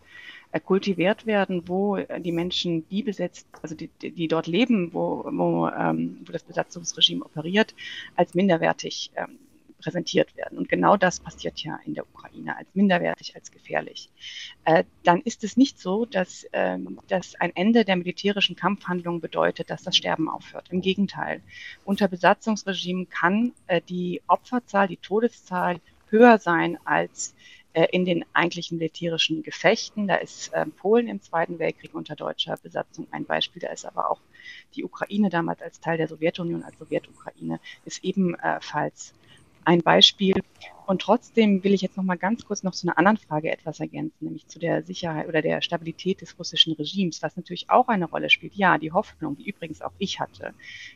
äh, kultiviert werden, wo die Menschen, die besetzt, also die, die dort leben, wo, wo, ähm, wo das Besatzungsregime operiert, als minderwertig ähm, präsentiert werden. Und genau das passiert ja in der Ukraine als minderwertig, als gefährlich. Äh, dann ist es nicht so, dass, ähm, dass ein Ende der militärischen Kampfhandlungen bedeutet, dass das Sterben aufhört. Im Gegenteil. Unter Besatzungsregimen kann äh, die Opferzahl, die Todeszahl höher sein als äh, in den eigentlichen militärischen Gefechten. Da ist äh, Polen im Zweiten Weltkrieg unter deutscher Besatzung ein Beispiel. Da ist aber auch die Ukraine damals als Teil der Sowjetunion, als Sowjetukraine, ist ebenfalls ein Beispiel. Und trotzdem will ich jetzt noch mal ganz kurz noch zu einer anderen Frage etwas ergänzen, nämlich zu der Sicherheit oder der Stabilität des russischen Regimes, was natürlich auch eine Rolle spielt. Ja, die Hoffnung, die übrigens auch ich hatte,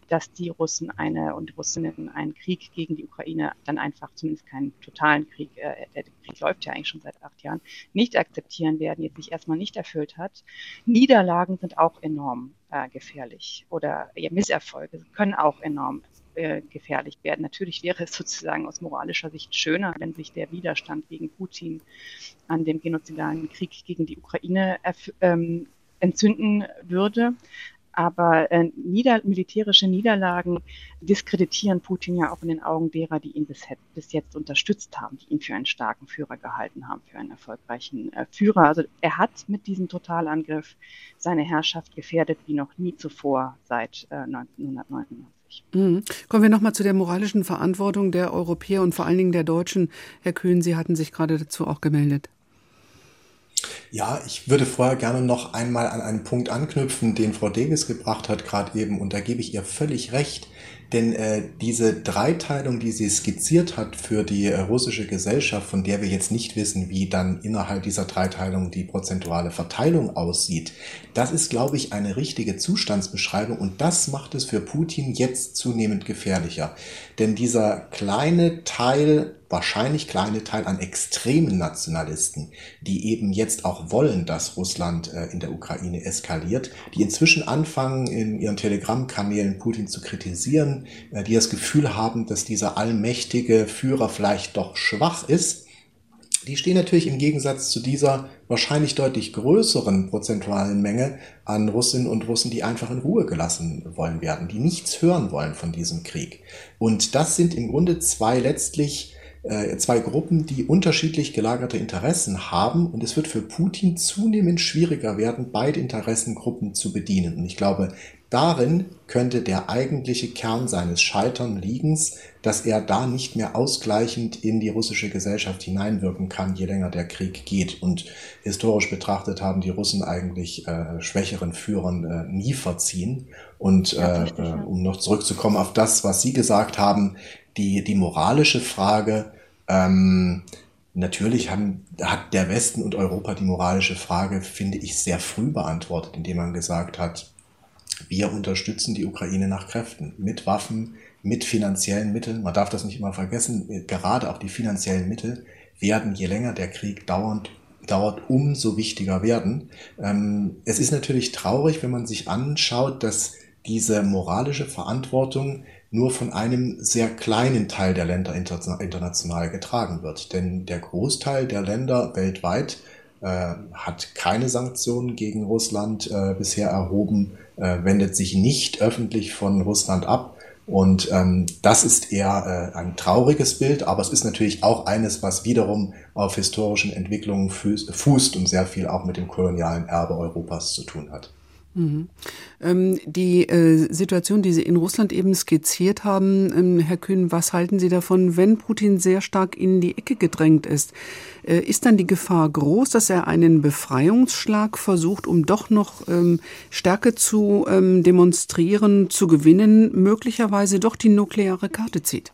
dass die Russen eine und Russinnen einen Krieg gegen die Ukraine dann einfach, zumindest keinen totalen Krieg, äh, der Krieg läuft ja eigentlich schon seit acht Jahren, nicht akzeptieren werden, jetzt sich erstmal nicht erfüllt hat. Niederlagen sind auch enorm äh, gefährlich oder ja, Misserfolge können auch enorm äh, gefährlich werden. Natürlich wäre es sozusagen aus moralischer Sicht schöner, wenn sich der Widerstand gegen Putin an dem genozidalen Krieg gegen die Ukraine ähm, entzünden würde. Aber äh, nieder militärische Niederlagen diskreditieren Putin ja auch in den Augen derer, die ihn bis, bis, jetzt unterstützt haben, die ihn für einen starken Führer gehalten haben, für einen erfolgreichen äh, Führer. Also er hat mit diesem Totalangriff seine Herrschaft gefährdet wie noch nie zuvor seit äh, 1999. Mhm. Kommen wir nochmal zu der moralischen Verantwortung der Europäer und vor allen Dingen der Deutschen. Herr Kühn, Sie hatten sich gerade dazu auch gemeldet. Ja, ich würde vorher gerne noch einmal an einen Punkt anknüpfen, den Frau Davis gebracht hat gerade eben. Und da gebe ich ihr völlig recht. Denn äh, diese Dreiteilung, die sie skizziert hat für die äh, russische Gesellschaft, von der wir jetzt nicht wissen, wie dann innerhalb dieser Dreiteilung die prozentuale Verteilung aussieht, das ist, glaube ich, eine richtige Zustandsbeschreibung und das macht es für Putin jetzt zunehmend gefährlicher. Denn dieser kleine Teil wahrscheinlich kleine Teil an extremen Nationalisten, die eben jetzt auch wollen, dass Russland äh, in der Ukraine eskaliert, die inzwischen anfangen, in ihren Telegram-Kanälen Putin zu kritisieren, äh, die das Gefühl haben, dass dieser allmächtige Führer vielleicht doch schwach ist, die stehen natürlich im Gegensatz zu dieser wahrscheinlich deutlich größeren prozentualen Menge an Russinnen und Russen, die einfach in Ruhe gelassen wollen werden, die nichts hören wollen von diesem Krieg. Und das sind im Grunde zwei letztlich zwei Gruppen, die unterschiedlich gelagerte Interessen haben. Und es wird für Putin zunehmend schwieriger werden, beide Interessengruppen zu bedienen. Und ich glaube, darin könnte der eigentliche Kern seines Scheitern-Liegens, dass er da nicht mehr ausgleichend in die russische Gesellschaft hineinwirken kann, je länger der Krieg geht. Und historisch betrachtet haben die Russen eigentlich äh, schwächeren Führern äh, nie verziehen. Und äh, äh, um noch zurückzukommen auf das, was Sie gesagt haben, die, die moralische Frage, ähm, natürlich haben, hat der Westen und Europa die moralische Frage, finde ich, sehr früh beantwortet, indem man gesagt hat, wir unterstützen die Ukraine nach Kräften, mit Waffen, mit finanziellen Mitteln. Man darf das nicht immer vergessen, gerade auch die finanziellen Mittel werden, je länger der Krieg dauert, dauert, umso wichtiger werden. Ähm, es ist natürlich traurig, wenn man sich anschaut, dass diese moralische Verantwortung nur von einem sehr kleinen Teil der Länder international getragen wird. Denn der Großteil der Länder weltweit äh, hat keine Sanktionen gegen Russland äh, bisher erhoben, äh, wendet sich nicht öffentlich von Russland ab. Und ähm, das ist eher äh, ein trauriges Bild, aber es ist natürlich auch eines, was wiederum auf historischen Entwicklungen fußt und sehr viel auch mit dem kolonialen Erbe Europas zu tun hat. Mhm. Ähm, die äh, Situation, die Sie in Russland eben skizziert haben, ähm, Herr Kühn, was halten Sie davon, wenn Putin sehr stark in die Ecke gedrängt ist? Äh, ist dann die Gefahr groß, dass er einen Befreiungsschlag versucht, um doch noch ähm, Stärke zu ähm, demonstrieren, zu gewinnen, möglicherweise doch die nukleare Karte zieht?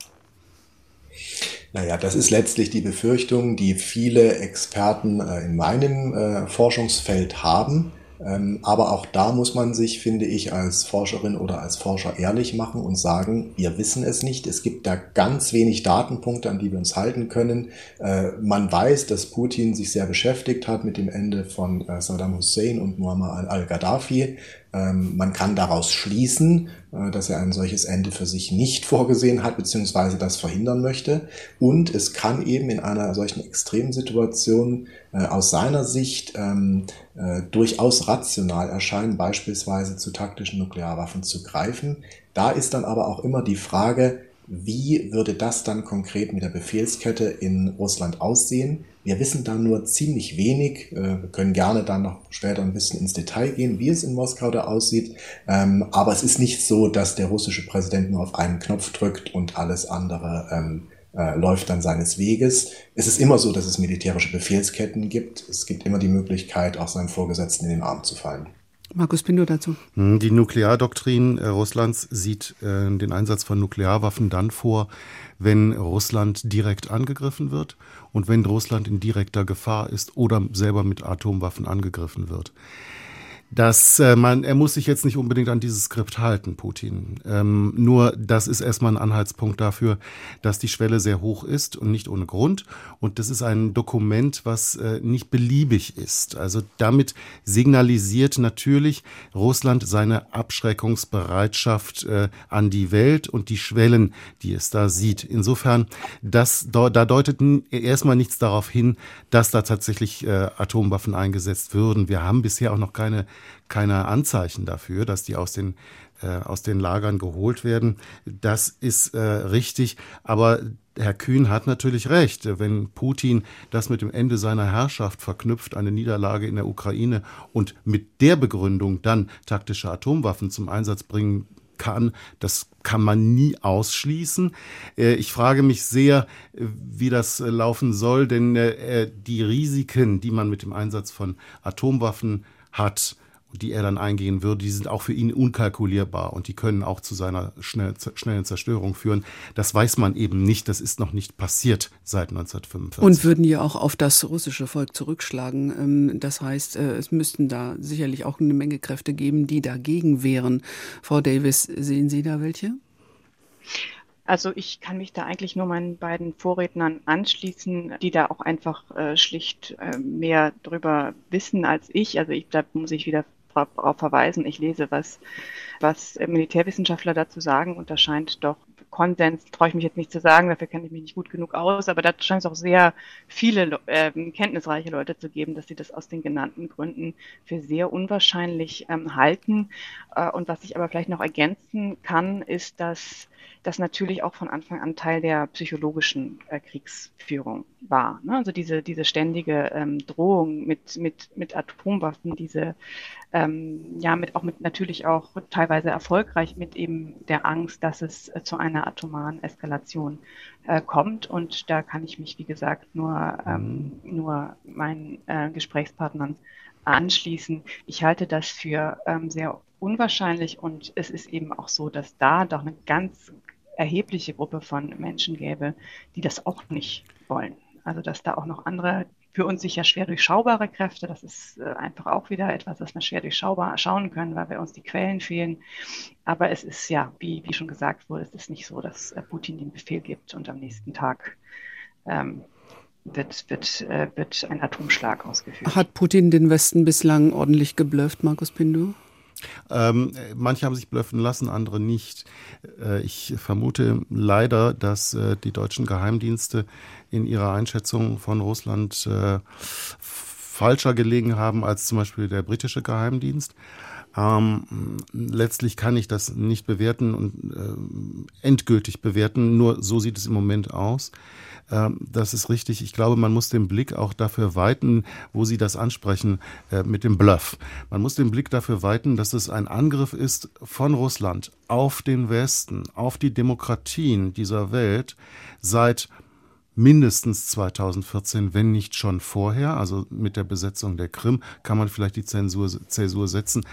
Naja, das ist letztlich die Befürchtung, die viele Experten äh, in meinem äh, Forschungsfeld haben. Ähm, aber auch da muss man sich, finde ich, als Forscherin oder als Forscher ehrlich machen und sagen, wir wissen es nicht. Es gibt da ganz wenig Datenpunkte, an die wir uns halten können. Äh, man weiß, dass Putin sich sehr beschäftigt hat mit dem Ende von äh, Saddam Hussein und Muammar al-Gaddafi. Ähm, man kann daraus schließen, äh, dass er ein solches Ende für sich nicht vorgesehen hat, beziehungsweise das verhindern möchte. Und es kann eben in einer solchen Extremsituation äh, aus seiner Sicht ähm, äh, durchaus rational erscheinen, beispielsweise zu taktischen Nuklearwaffen zu greifen. Da ist dann aber auch immer die Frage, wie würde das dann konkret mit der Befehlskette in Russland aussehen? Wir wissen da nur ziemlich wenig. Äh, wir können gerne dann noch später ein bisschen ins Detail gehen, wie es in Moskau da aussieht. Ähm, aber es ist nicht so, dass der russische Präsident nur auf einen Knopf drückt und alles andere ähm, äh, läuft dann seines Weges. Es ist immer so, dass es militärische Befehlsketten gibt. Es gibt immer die Möglichkeit, auch seinem Vorgesetzten in den Arm zu fallen. Markus Pindo dazu. Hm, die Nukleardoktrin äh, Russlands sieht äh, den Einsatz von Nuklearwaffen dann vor, wenn Russland direkt angegriffen wird und wenn Russland in direkter Gefahr ist oder selber mit Atomwaffen angegriffen wird dass äh, man, er muss sich jetzt nicht unbedingt an dieses Skript halten, Putin. Ähm, nur das ist erstmal ein Anhaltspunkt dafür, dass die Schwelle sehr hoch ist und nicht ohne Grund. Und das ist ein Dokument, was äh, nicht beliebig ist. Also damit signalisiert natürlich Russland seine Abschreckungsbereitschaft äh, an die Welt und die Schwellen, die es da sieht. Insofern, das, da, deutet erstmal nichts darauf hin, dass da tatsächlich äh, Atomwaffen eingesetzt würden. Wir haben bisher auch noch keine keine Anzeichen dafür, dass die aus den äh, aus den Lagern geholt werden. Das ist äh, richtig, aber Herr Kühn hat natürlich recht. Wenn Putin das mit dem Ende seiner Herrschaft verknüpft, eine Niederlage in der Ukraine und mit der Begründung dann taktische Atomwaffen zum Einsatz bringen kann, das kann man nie ausschließen. Äh, ich frage mich sehr, wie das laufen soll, denn äh, die Risiken, die man mit dem Einsatz von Atomwaffen hat, die er dann eingehen würde, die sind auch für ihn unkalkulierbar und die können auch zu seiner schnell, schnellen Zerstörung führen. Das weiß man eben nicht, das ist noch nicht passiert seit 1945. Und würden ja auch auf das russische Volk zurückschlagen. Ähm, das heißt, äh, es müssten da sicherlich auch eine Menge Kräfte geben, die dagegen wären. Frau Davis, sehen Sie da welche? Also ich kann mich da eigentlich nur meinen beiden Vorrednern anschließen, die da auch einfach äh, schlicht äh, mehr drüber wissen als ich. Also ich, da muss ich wieder darauf verweisen. Ich lese, was, was Militärwissenschaftler dazu sagen und da scheint doch Konsens, traue ich mich jetzt nicht zu sagen, dafür kenne ich mich nicht gut genug aus, aber da scheint es auch sehr viele äh, kenntnisreiche Leute zu geben, dass sie das aus den genannten Gründen für sehr unwahrscheinlich ähm, halten. Äh, und was ich aber vielleicht noch ergänzen kann, ist, dass das natürlich auch von Anfang an Teil der psychologischen äh, Kriegsführung war. Ne? Also diese, diese ständige ähm, Drohung mit, mit, mit Atomwaffen, diese ähm, ja mit auch mit natürlich auch teilweise erfolgreich mit eben der Angst, dass es äh, zu einer atomaren Eskalation äh, kommt. Und da kann ich mich, wie gesagt, nur, ähm, nur meinen äh, Gesprächspartnern anschließen. Ich halte das für ähm, sehr unwahrscheinlich und es ist eben auch so, dass da doch eine ganz erhebliche Gruppe von Menschen gäbe, die das auch nicht wollen. Also dass da auch noch andere für uns sicher schwer durchschaubare Kräfte, das ist äh, einfach auch wieder etwas, was wir schwer durchschaubar schauen können, weil wir uns die Quellen fehlen. Aber es ist ja, wie, wie schon gesagt wurde, es ist nicht so, dass äh, Putin den Befehl gibt und am nächsten Tag ähm, wird, wird, äh, wird ein Atomschlag ausgeführt. Hat Putin den Westen bislang ordentlich geblufft, Markus Pindu? Ähm, manche haben sich blöffen lassen, andere nicht. Äh, ich vermute leider, dass äh, die deutschen Geheimdienste in ihrer Einschätzung von Russland äh, falscher gelegen haben als zum Beispiel der britische Geheimdienst. Ähm, letztlich kann ich das nicht bewerten und äh, endgültig bewerten, nur so sieht es im Moment aus. Ähm, das ist richtig. Ich glaube, man muss den Blick auch dafür weiten, wo Sie das ansprechen äh, mit dem Bluff. Man muss den Blick dafür weiten, dass es ein Angriff ist von Russland auf den Westen, auf die Demokratien dieser Welt seit mindestens 2014, wenn nicht schon vorher. Also mit der Besetzung der Krim kann man vielleicht die Zensur, Zäsur setzen.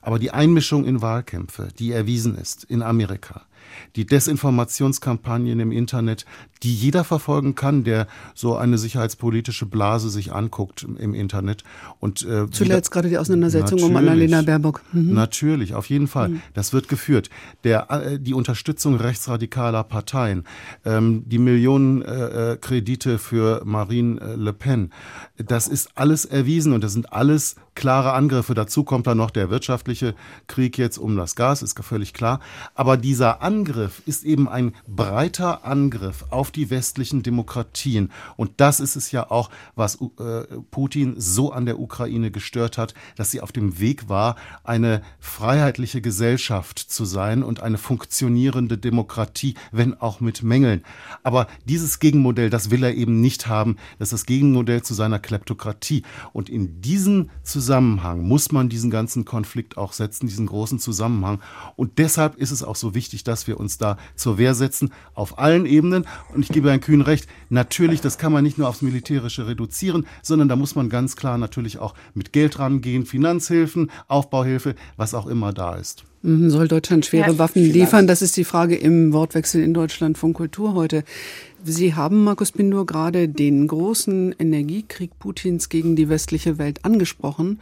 Aber die Einmischung in Wahlkämpfe, die erwiesen ist in Amerika, die Desinformationskampagnen im Internet, die jeder verfolgen kann, der so eine sicherheitspolitische Blase sich anguckt im Internet. Und äh, zuletzt gerade die Auseinandersetzung um Annalena Baerbock. Mhm. Natürlich, auf jeden Fall. Mhm. Das wird geführt. Der, äh, die Unterstützung rechtsradikaler Parteien, ähm, die Millionen äh, äh Kredite für Marine äh, Le Pen, das ist alles erwiesen und das sind alles klare Angriffe. Dazu kommt dann noch der wirtschaftliche Krieg jetzt um das Gas, ist völlig klar. Aber dieser Angriff ist eben ein breiter Angriff auf die westlichen Demokratien. Und das ist es ja auch, was äh, Putin so an der Ukraine gestört hat, dass sie auf dem Weg war, eine freiheitliche Gesellschaft zu sein und eine funktionierende Demokratie, wenn auch mit Mängeln. Aber dieses Gegenmodell, das will er eben nicht haben. Das ist das Gegenmodell zu seiner Kleptokratie. Und in diesen Zusammenhang Zusammenhang muss man diesen ganzen Konflikt auch setzen, diesen großen Zusammenhang. Und deshalb ist es auch so wichtig, dass wir uns da zur Wehr setzen, auf allen Ebenen. Und ich gebe Herrn Kühn recht, natürlich, das kann man nicht nur aufs Militärische reduzieren, sondern da muss man ganz klar natürlich auch mit Geld rangehen, Finanzhilfen, Aufbauhilfe, was auch immer da ist. Mhm, soll Deutschland schwere ja, Waffen liefern? Das ist die Frage im Wortwechsel in Deutschland von Kultur heute. Sie haben, Markus Bindur, gerade den großen Energiekrieg Putins gegen die westliche Welt angesprochen.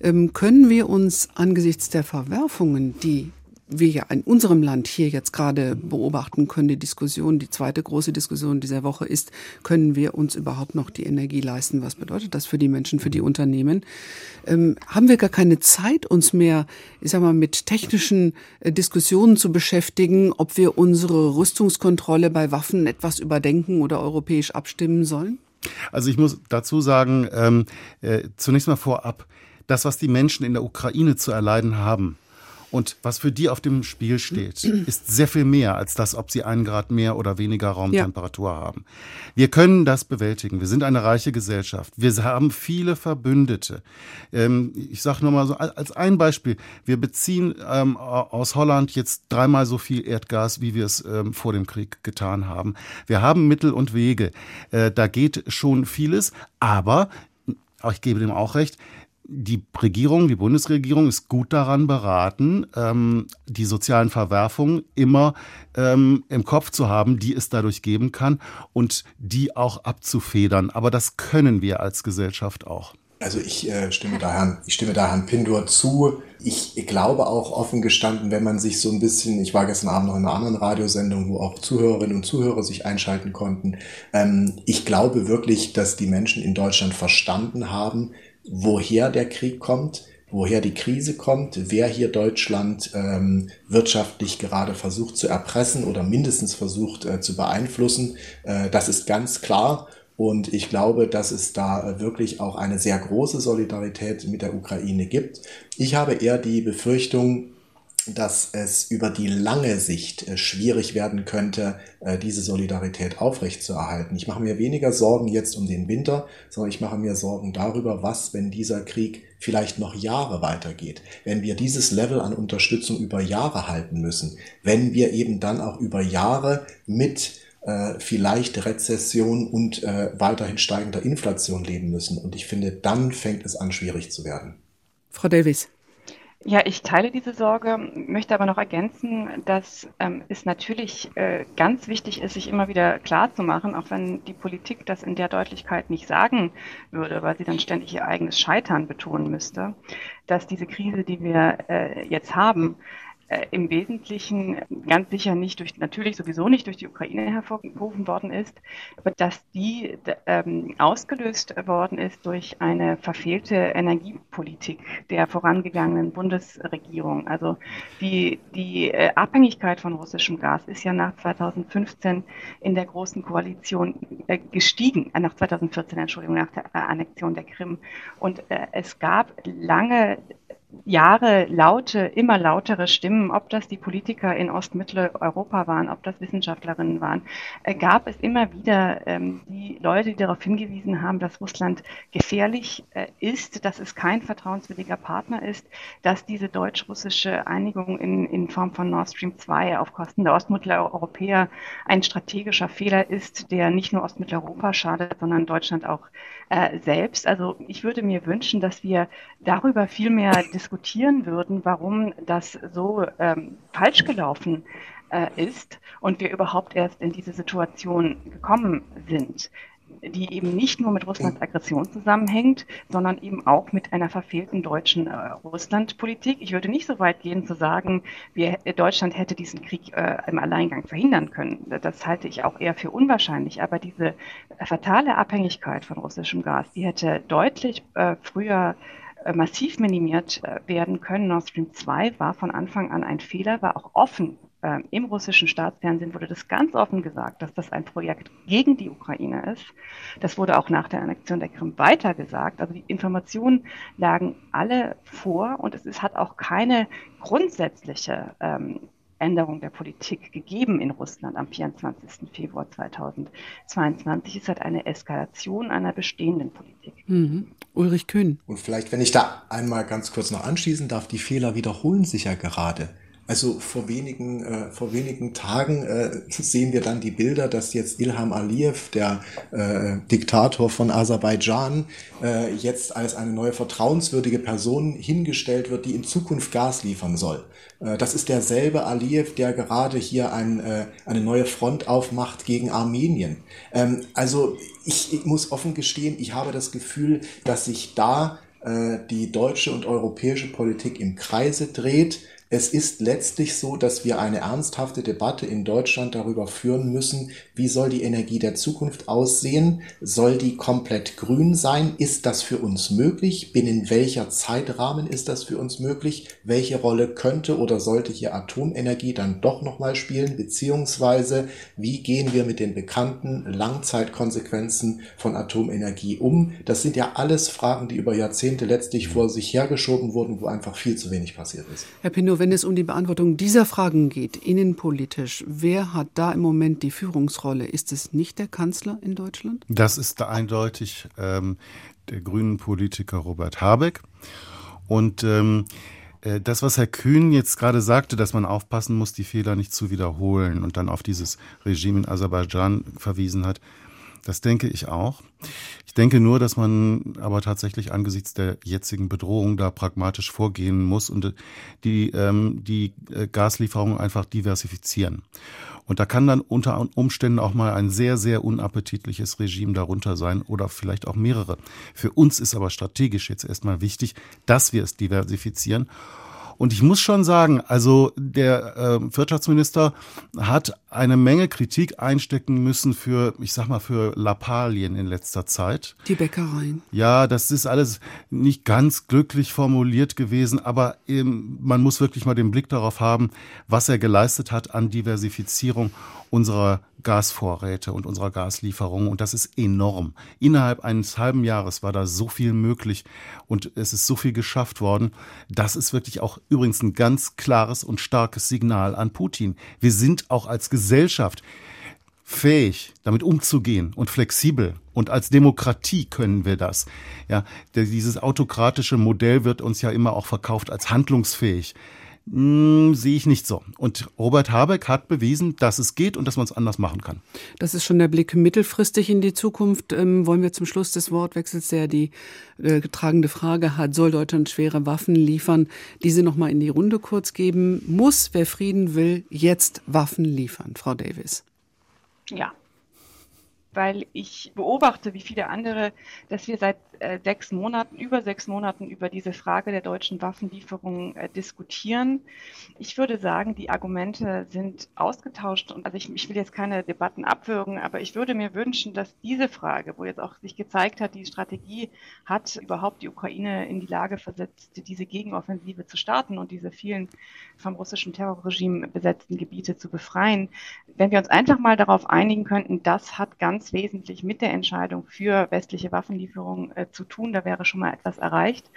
Ähm, können wir uns angesichts der Verwerfungen, die wir ja in unserem Land hier jetzt gerade beobachten können, die Diskussion, die zweite große Diskussion dieser Woche ist, können wir uns überhaupt noch die Energie leisten? Was bedeutet das für die Menschen, für die Unternehmen? Ähm, haben wir gar keine Zeit, uns mehr, ich sag mal, mit technischen äh, Diskussionen zu beschäftigen, ob wir unsere Rüstungskontrolle bei Waffen etwas überdenken oder europäisch abstimmen sollen? Also ich muss dazu sagen, ähm, äh, zunächst mal vorab, das, was die Menschen in der Ukraine zu erleiden haben, und was für die auf dem Spiel steht, ist sehr viel mehr als das, ob sie einen Grad mehr oder weniger Raumtemperatur ja. haben. Wir können das bewältigen. Wir sind eine reiche Gesellschaft. Wir haben viele Verbündete. Ähm, ich sage nur mal so als ein Beispiel. Wir beziehen ähm, aus Holland jetzt dreimal so viel Erdgas, wie wir es ähm, vor dem Krieg getan haben. Wir haben Mittel und Wege. Äh, da geht schon vieles. Aber, ich gebe dem auch recht, die Regierung, die Bundesregierung ist gut daran beraten, ähm, die sozialen Verwerfungen immer ähm, im Kopf zu haben, die es dadurch geben kann und die auch abzufedern. Aber das können wir als Gesellschaft auch. Also ich äh, stimme da Herrn, ich stimme da Herrn Pindor zu. Ich glaube auch offen gestanden, wenn man sich so ein bisschen, ich war gestern Abend noch in einer anderen Radiosendung, wo auch Zuhörerinnen und Zuhörer sich einschalten konnten. Ähm, ich glaube wirklich, dass die Menschen in Deutschland verstanden haben, woher der Krieg kommt, woher die Krise kommt, wer hier Deutschland ähm, wirtschaftlich gerade versucht zu erpressen oder mindestens versucht äh, zu beeinflussen. Äh, das ist ganz klar. Und ich glaube, dass es da äh, wirklich auch eine sehr große Solidarität mit der Ukraine gibt. Ich habe eher die Befürchtung, dass es über die lange Sicht äh, schwierig werden könnte, äh, diese Solidarität aufrechtzuerhalten. Ich mache mir weniger Sorgen jetzt um den Winter, sondern ich mache mir Sorgen darüber, was, wenn dieser Krieg vielleicht noch Jahre weitergeht, wenn wir dieses Level an Unterstützung über Jahre halten müssen, wenn wir eben dann auch über Jahre mit äh, vielleicht Rezession und weiterhin steigender Inflation leben müssen. Und ich finde, dann fängt es an, schwierig zu werden. Frau Davis. Ja, ich teile diese Sorge, möchte aber noch ergänzen, dass ähm, es natürlich äh, ganz wichtig ist, sich immer wieder klar zu machen, auch wenn die Politik das in der Deutlichkeit nicht sagen würde, weil sie dann ständig ihr eigenes Scheitern betonen müsste, dass diese Krise, die wir äh, jetzt haben, im Wesentlichen ganz sicher nicht durch, natürlich sowieso nicht durch die Ukraine hervorgerufen worden ist, aber dass die ähm, ausgelöst worden ist durch eine verfehlte Energiepolitik der vorangegangenen Bundesregierung. Also die, die äh, Abhängigkeit von russischem Gas ist ja nach 2015 in der Großen Koalition äh, gestiegen, äh, nach 2014, Entschuldigung, nach der Annexion der Krim. Und äh, es gab lange Jahre laute, immer lautere Stimmen, ob das die Politiker in Ostmitteleuropa waren, ob das Wissenschaftlerinnen waren, äh, gab es immer wieder ähm, die Leute, die darauf hingewiesen haben, dass Russland gefährlich äh, ist, dass es kein vertrauenswürdiger Partner ist, dass diese deutsch-russische Einigung in, in Form von Nord Stream 2 auf Kosten der Ostmitteleuropäer ein strategischer Fehler ist, der nicht nur Ostmitteleuropa schadet, sondern Deutschland auch äh, selbst. Also ich würde mir wünschen, dass wir darüber viel mehr diskutieren würden, warum das so ähm, falsch gelaufen äh, ist und wir überhaupt erst in diese Situation gekommen sind die eben nicht nur mit Russlands Aggression zusammenhängt, sondern eben auch mit einer verfehlten deutschen äh, Russlandpolitik. Ich würde nicht so weit gehen zu sagen, wir, Deutschland hätte diesen Krieg äh, im Alleingang verhindern können. Das halte ich auch eher für unwahrscheinlich. Aber diese fatale Abhängigkeit von russischem Gas, die hätte deutlich äh, früher äh, massiv minimiert äh, werden können. Nord Stream 2 war von Anfang an ein Fehler, war auch offen ähm, im russischen Staatsfernsehen wurde das ganz offen gesagt, dass das ein Projekt gegen die Ukraine ist. Das wurde auch nach der Annexion der Krim weiter gesagt. Also die Informationen lagen alle vor und es ist, hat auch keine grundsätzliche ähm, Änderung der Politik gegeben in Russland am 24. Februar 2022. Es hat eine Eskalation einer bestehenden Politik. Mhm. Ulrich Kühn. Und vielleicht, wenn ich da einmal ganz kurz noch anschließen darf, die Fehler wiederholen sich ja gerade. Also vor wenigen, äh, vor wenigen Tagen äh, (laughs) sehen wir dann die Bilder, dass jetzt Ilham Aliyev, der äh, Diktator von Aserbaidschan, äh, jetzt als eine neue vertrauenswürdige Person hingestellt wird, die in Zukunft Gas liefern soll. Äh, das ist derselbe Aliyev, der gerade hier ein, äh, eine neue Front aufmacht gegen Armenien. Ähm, also ich, ich muss offen gestehen, ich habe das Gefühl, dass sich da die deutsche und europäische Politik im Kreise dreht es ist letztlich so, dass wir eine ernsthafte Debatte in Deutschland darüber führen müssen, wie soll die Energie der Zukunft aussehen? Soll die komplett grün sein? Ist das für uns möglich? Binnen welcher Zeitrahmen ist das für uns möglich? Welche Rolle könnte oder sollte hier Atomenergie dann doch nochmal spielen? Beziehungsweise, wie gehen wir mit den bekannten Langzeitkonsequenzen von Atomenergie um? Das sind ja alles Fragen, die über Jahrzehnte letztlich vor sich hergeschoben wurden, wo einfach viel zu wenig passiert ist. Herr Pinot, wenn es um die Beantwortung dieser Fragen geht, innenpolitisch, wer hat da im Moment die Führungsrolle? Ist es nicht der Kanzler in Deutschland? Das ist da eindeutig ähm, der grünen Politiker Robert Habeck. Und ähm, äh, das, was Herr Kühn jetzt gerade sagte, dass man aufpassen muss, die Fehler nicht zu wiederholen und dann auf dieses Regime in Aserbaidschan verwiesen hat, das denke ich auch. Ich denke nur, dass man aber tatsächlich angesichts der jetzigen Bedrohung da pragmatisch vorgehen muss und die, ähm, die äh, Gaslieferungen einfach diversifizieren. Und da kann dann unter Umständen auch mal ein sehr, sehr unappetitliches Regime darunter sein oder vielleicht auch mehrere. Für uns ist aber strategisch jetzt erstmal wichtig, dass wir es diversifizieren und ich muss schon sagen, also der äh, Wirtschaftsminister hat eine Menge Kritik einstecken müssen für, ich sag mal, für Lappalien in letzter Zeit. Die Bäckereien. Ja, das ist alles nicht ganz glücklich formuliert gewesen, aber eben, man muss wirklich mal den Blick darauf haben, was er geleistet hat an Diversifizierung unserer Gasvorräte und unserer Gaslieferungen. Und das ist enorm. Innerhalb eines halben Jahres war da so viel möglich und es ist so viel geschafft worden. Das ist wirklich auch übrigens ein ganz klares und starkes Signal an Putin. Wir sind auch als Gesellschaft fähig, damit umzugehen und flexibel. Und als Demokratie können wir das. Ja, dieses autokratische Modell wird uns ja immer auch verkauft als handlungsfähig. Hm, sehe ich nicht so. Und Robert Habeck hat bewiesen, dass es geht und dass man es anders machen kann. Das ist schon der Blick mittelfristig in die Zukunft. Ähm, wollen wir zum Schluss des Wortwechsels, der die äh, getragene Frage hat, soll Deutschland schwere Waffen liefern, diese nochmal in die Runde kurz geben. Muss, wer Frieden will, jetzt Waffen liefern? Frau Davis. Ja, weil ich beobachte, wie viele andere, dass wir seit äh, sechs Monaten, über sechs Monaten über diese Frage der deutschen Waffenlieferungen äh, diskutieren. Ich würde sagen, die Argumente sind ausgetauscht und also ich, ich will jetzt keine Debatten abwürgen, aber ich würde mir wünschen, dass diese Frage, wo jetzt auch sich gezeigt hat, die Strategie hat überhaupt die Ukraine in die Lage versetzt, diese Gegenoffensive zu starten und diese vielen vom russischen Terrorregime besetzten Gebiete zu befreien. Wenn wir uns einfach mal darauf einigen könnten, das hat ganz wesentlich mit der Entscheidung für westliche Waffenlieferungen äh, zu tun, da wäre schon mal etwas erreicht.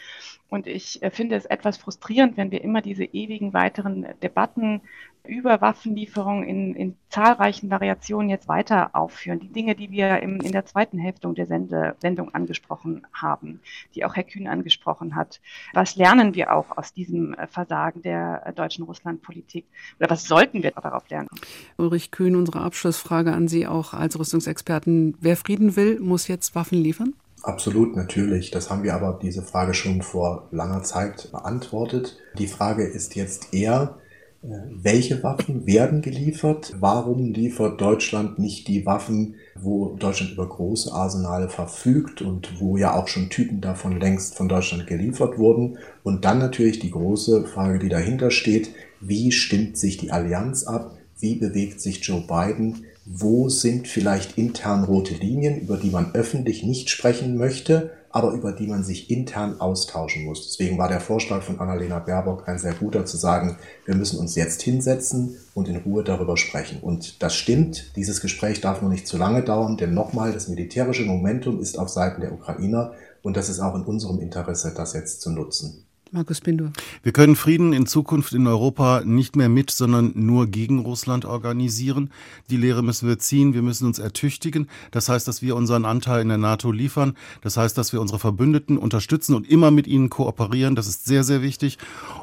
Und ich äh, finde es etwas frustrierend, wenn wir immer diese ewigen weiteren Debatten über Waffenlieferungen in, in zahlreichen Variationen jetzt weiter aufführen. Die Dinge, die wir im, in der zweiten Hälfte der Sende, Sendung angesprochen haben, die auch Herr Kühn angesprochen hat. Was lernen wir auch aus diesem äh, Versagen der äh, deutschen Russlandpolitik? Oder was sollten wir darauf lernen? Ulrich Kühn, unsere Abschlussfrage an Sie auch als Rüstungsexperten. Wer Frieden will, muss jetzt Waffen liefern? Absolut, natürlich. Das haben wir aber diese Frage schon vor langer Zeit beantwortet. Die Frage ist jetzt eher, äh, welche Waffen werden geliefert? Warum liefert Deutschland nicht die Waffen, wo Deutschland über große Arsenale verfügt und wo ja auch schon Typen davon längst von Deutschland geliefert wurden? Und dann natürlich die große Frage, die dahinter steht, wie stimmt sich die Allianz ab? Wie bewegt sich Joe Biden? Wo sind vielleicht intern rote Linien, über die man öffentlich nicht sprechen möchte, aber über die man sich intern austauschen muss. Deswegen war der Vorschlag von Annalena Baerbock ein sehr guter, zu sagen, wir müssen uns jetzt hinsetzen und in Ruhe darüber sprechen. Und das stimmt, dieses Gespräch darf nur nicht zu lange dauern, denn nochmal, das militärische Momentum ist auf Seiten der Ukrainer und das ist auch in unserem Interesse, das jetzt zu nutzen. Markus Pindur. Wir können Frieden in Zukunft in Europa nicht mehr mit, sondern nur gegen Russland organisieren. Die Lehre müssen wir ziehen. Wir müssen uns ertüchtigen. Das heißt, dass wir unseren Anteil in der NATO liefern. Das heißt, dass wir unsere Verbündeten unterstützen und immer mit ihnen kooperieren. Das ist sehr, sehr wichtig.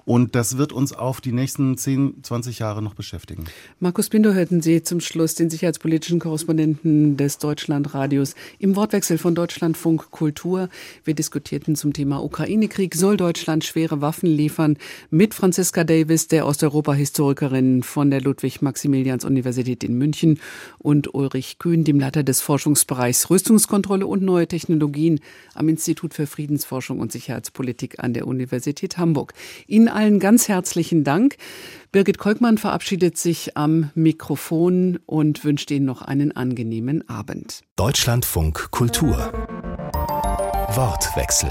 Und das wird uns auf die nächsten 10, 20 Jahre noch beschäftigen. Markus Pindur hörten Sie zum Schluss den sicherheitspolitischen Korrespondenten des Deutschlandradios im Wortwechsel von Deutschlandfunk Kultur. Wir diskutierten zum Thema Ukraine-Krieg. Soll Deutschland schwer schwere Waffen liefern mit Franziska Davis, der Osteuropa-Historikerin von der Ludwig-Maximilians-Universität in München und Ulrich Kühn, dem Leiter des Forschungsbereichs Rüstungskontrolle und neue Technologien am Institut für Friedensforschung und Sicherheitspolitik an der Universität Hamburg. Ihnen allen ganz herzlichen Dank. Birgit Kolkmann verabschiedet sich am Mikrofon und wünscht Ihnen noch einen angenehmen Abend. Deutschlandfunk Kultur Wortwechsel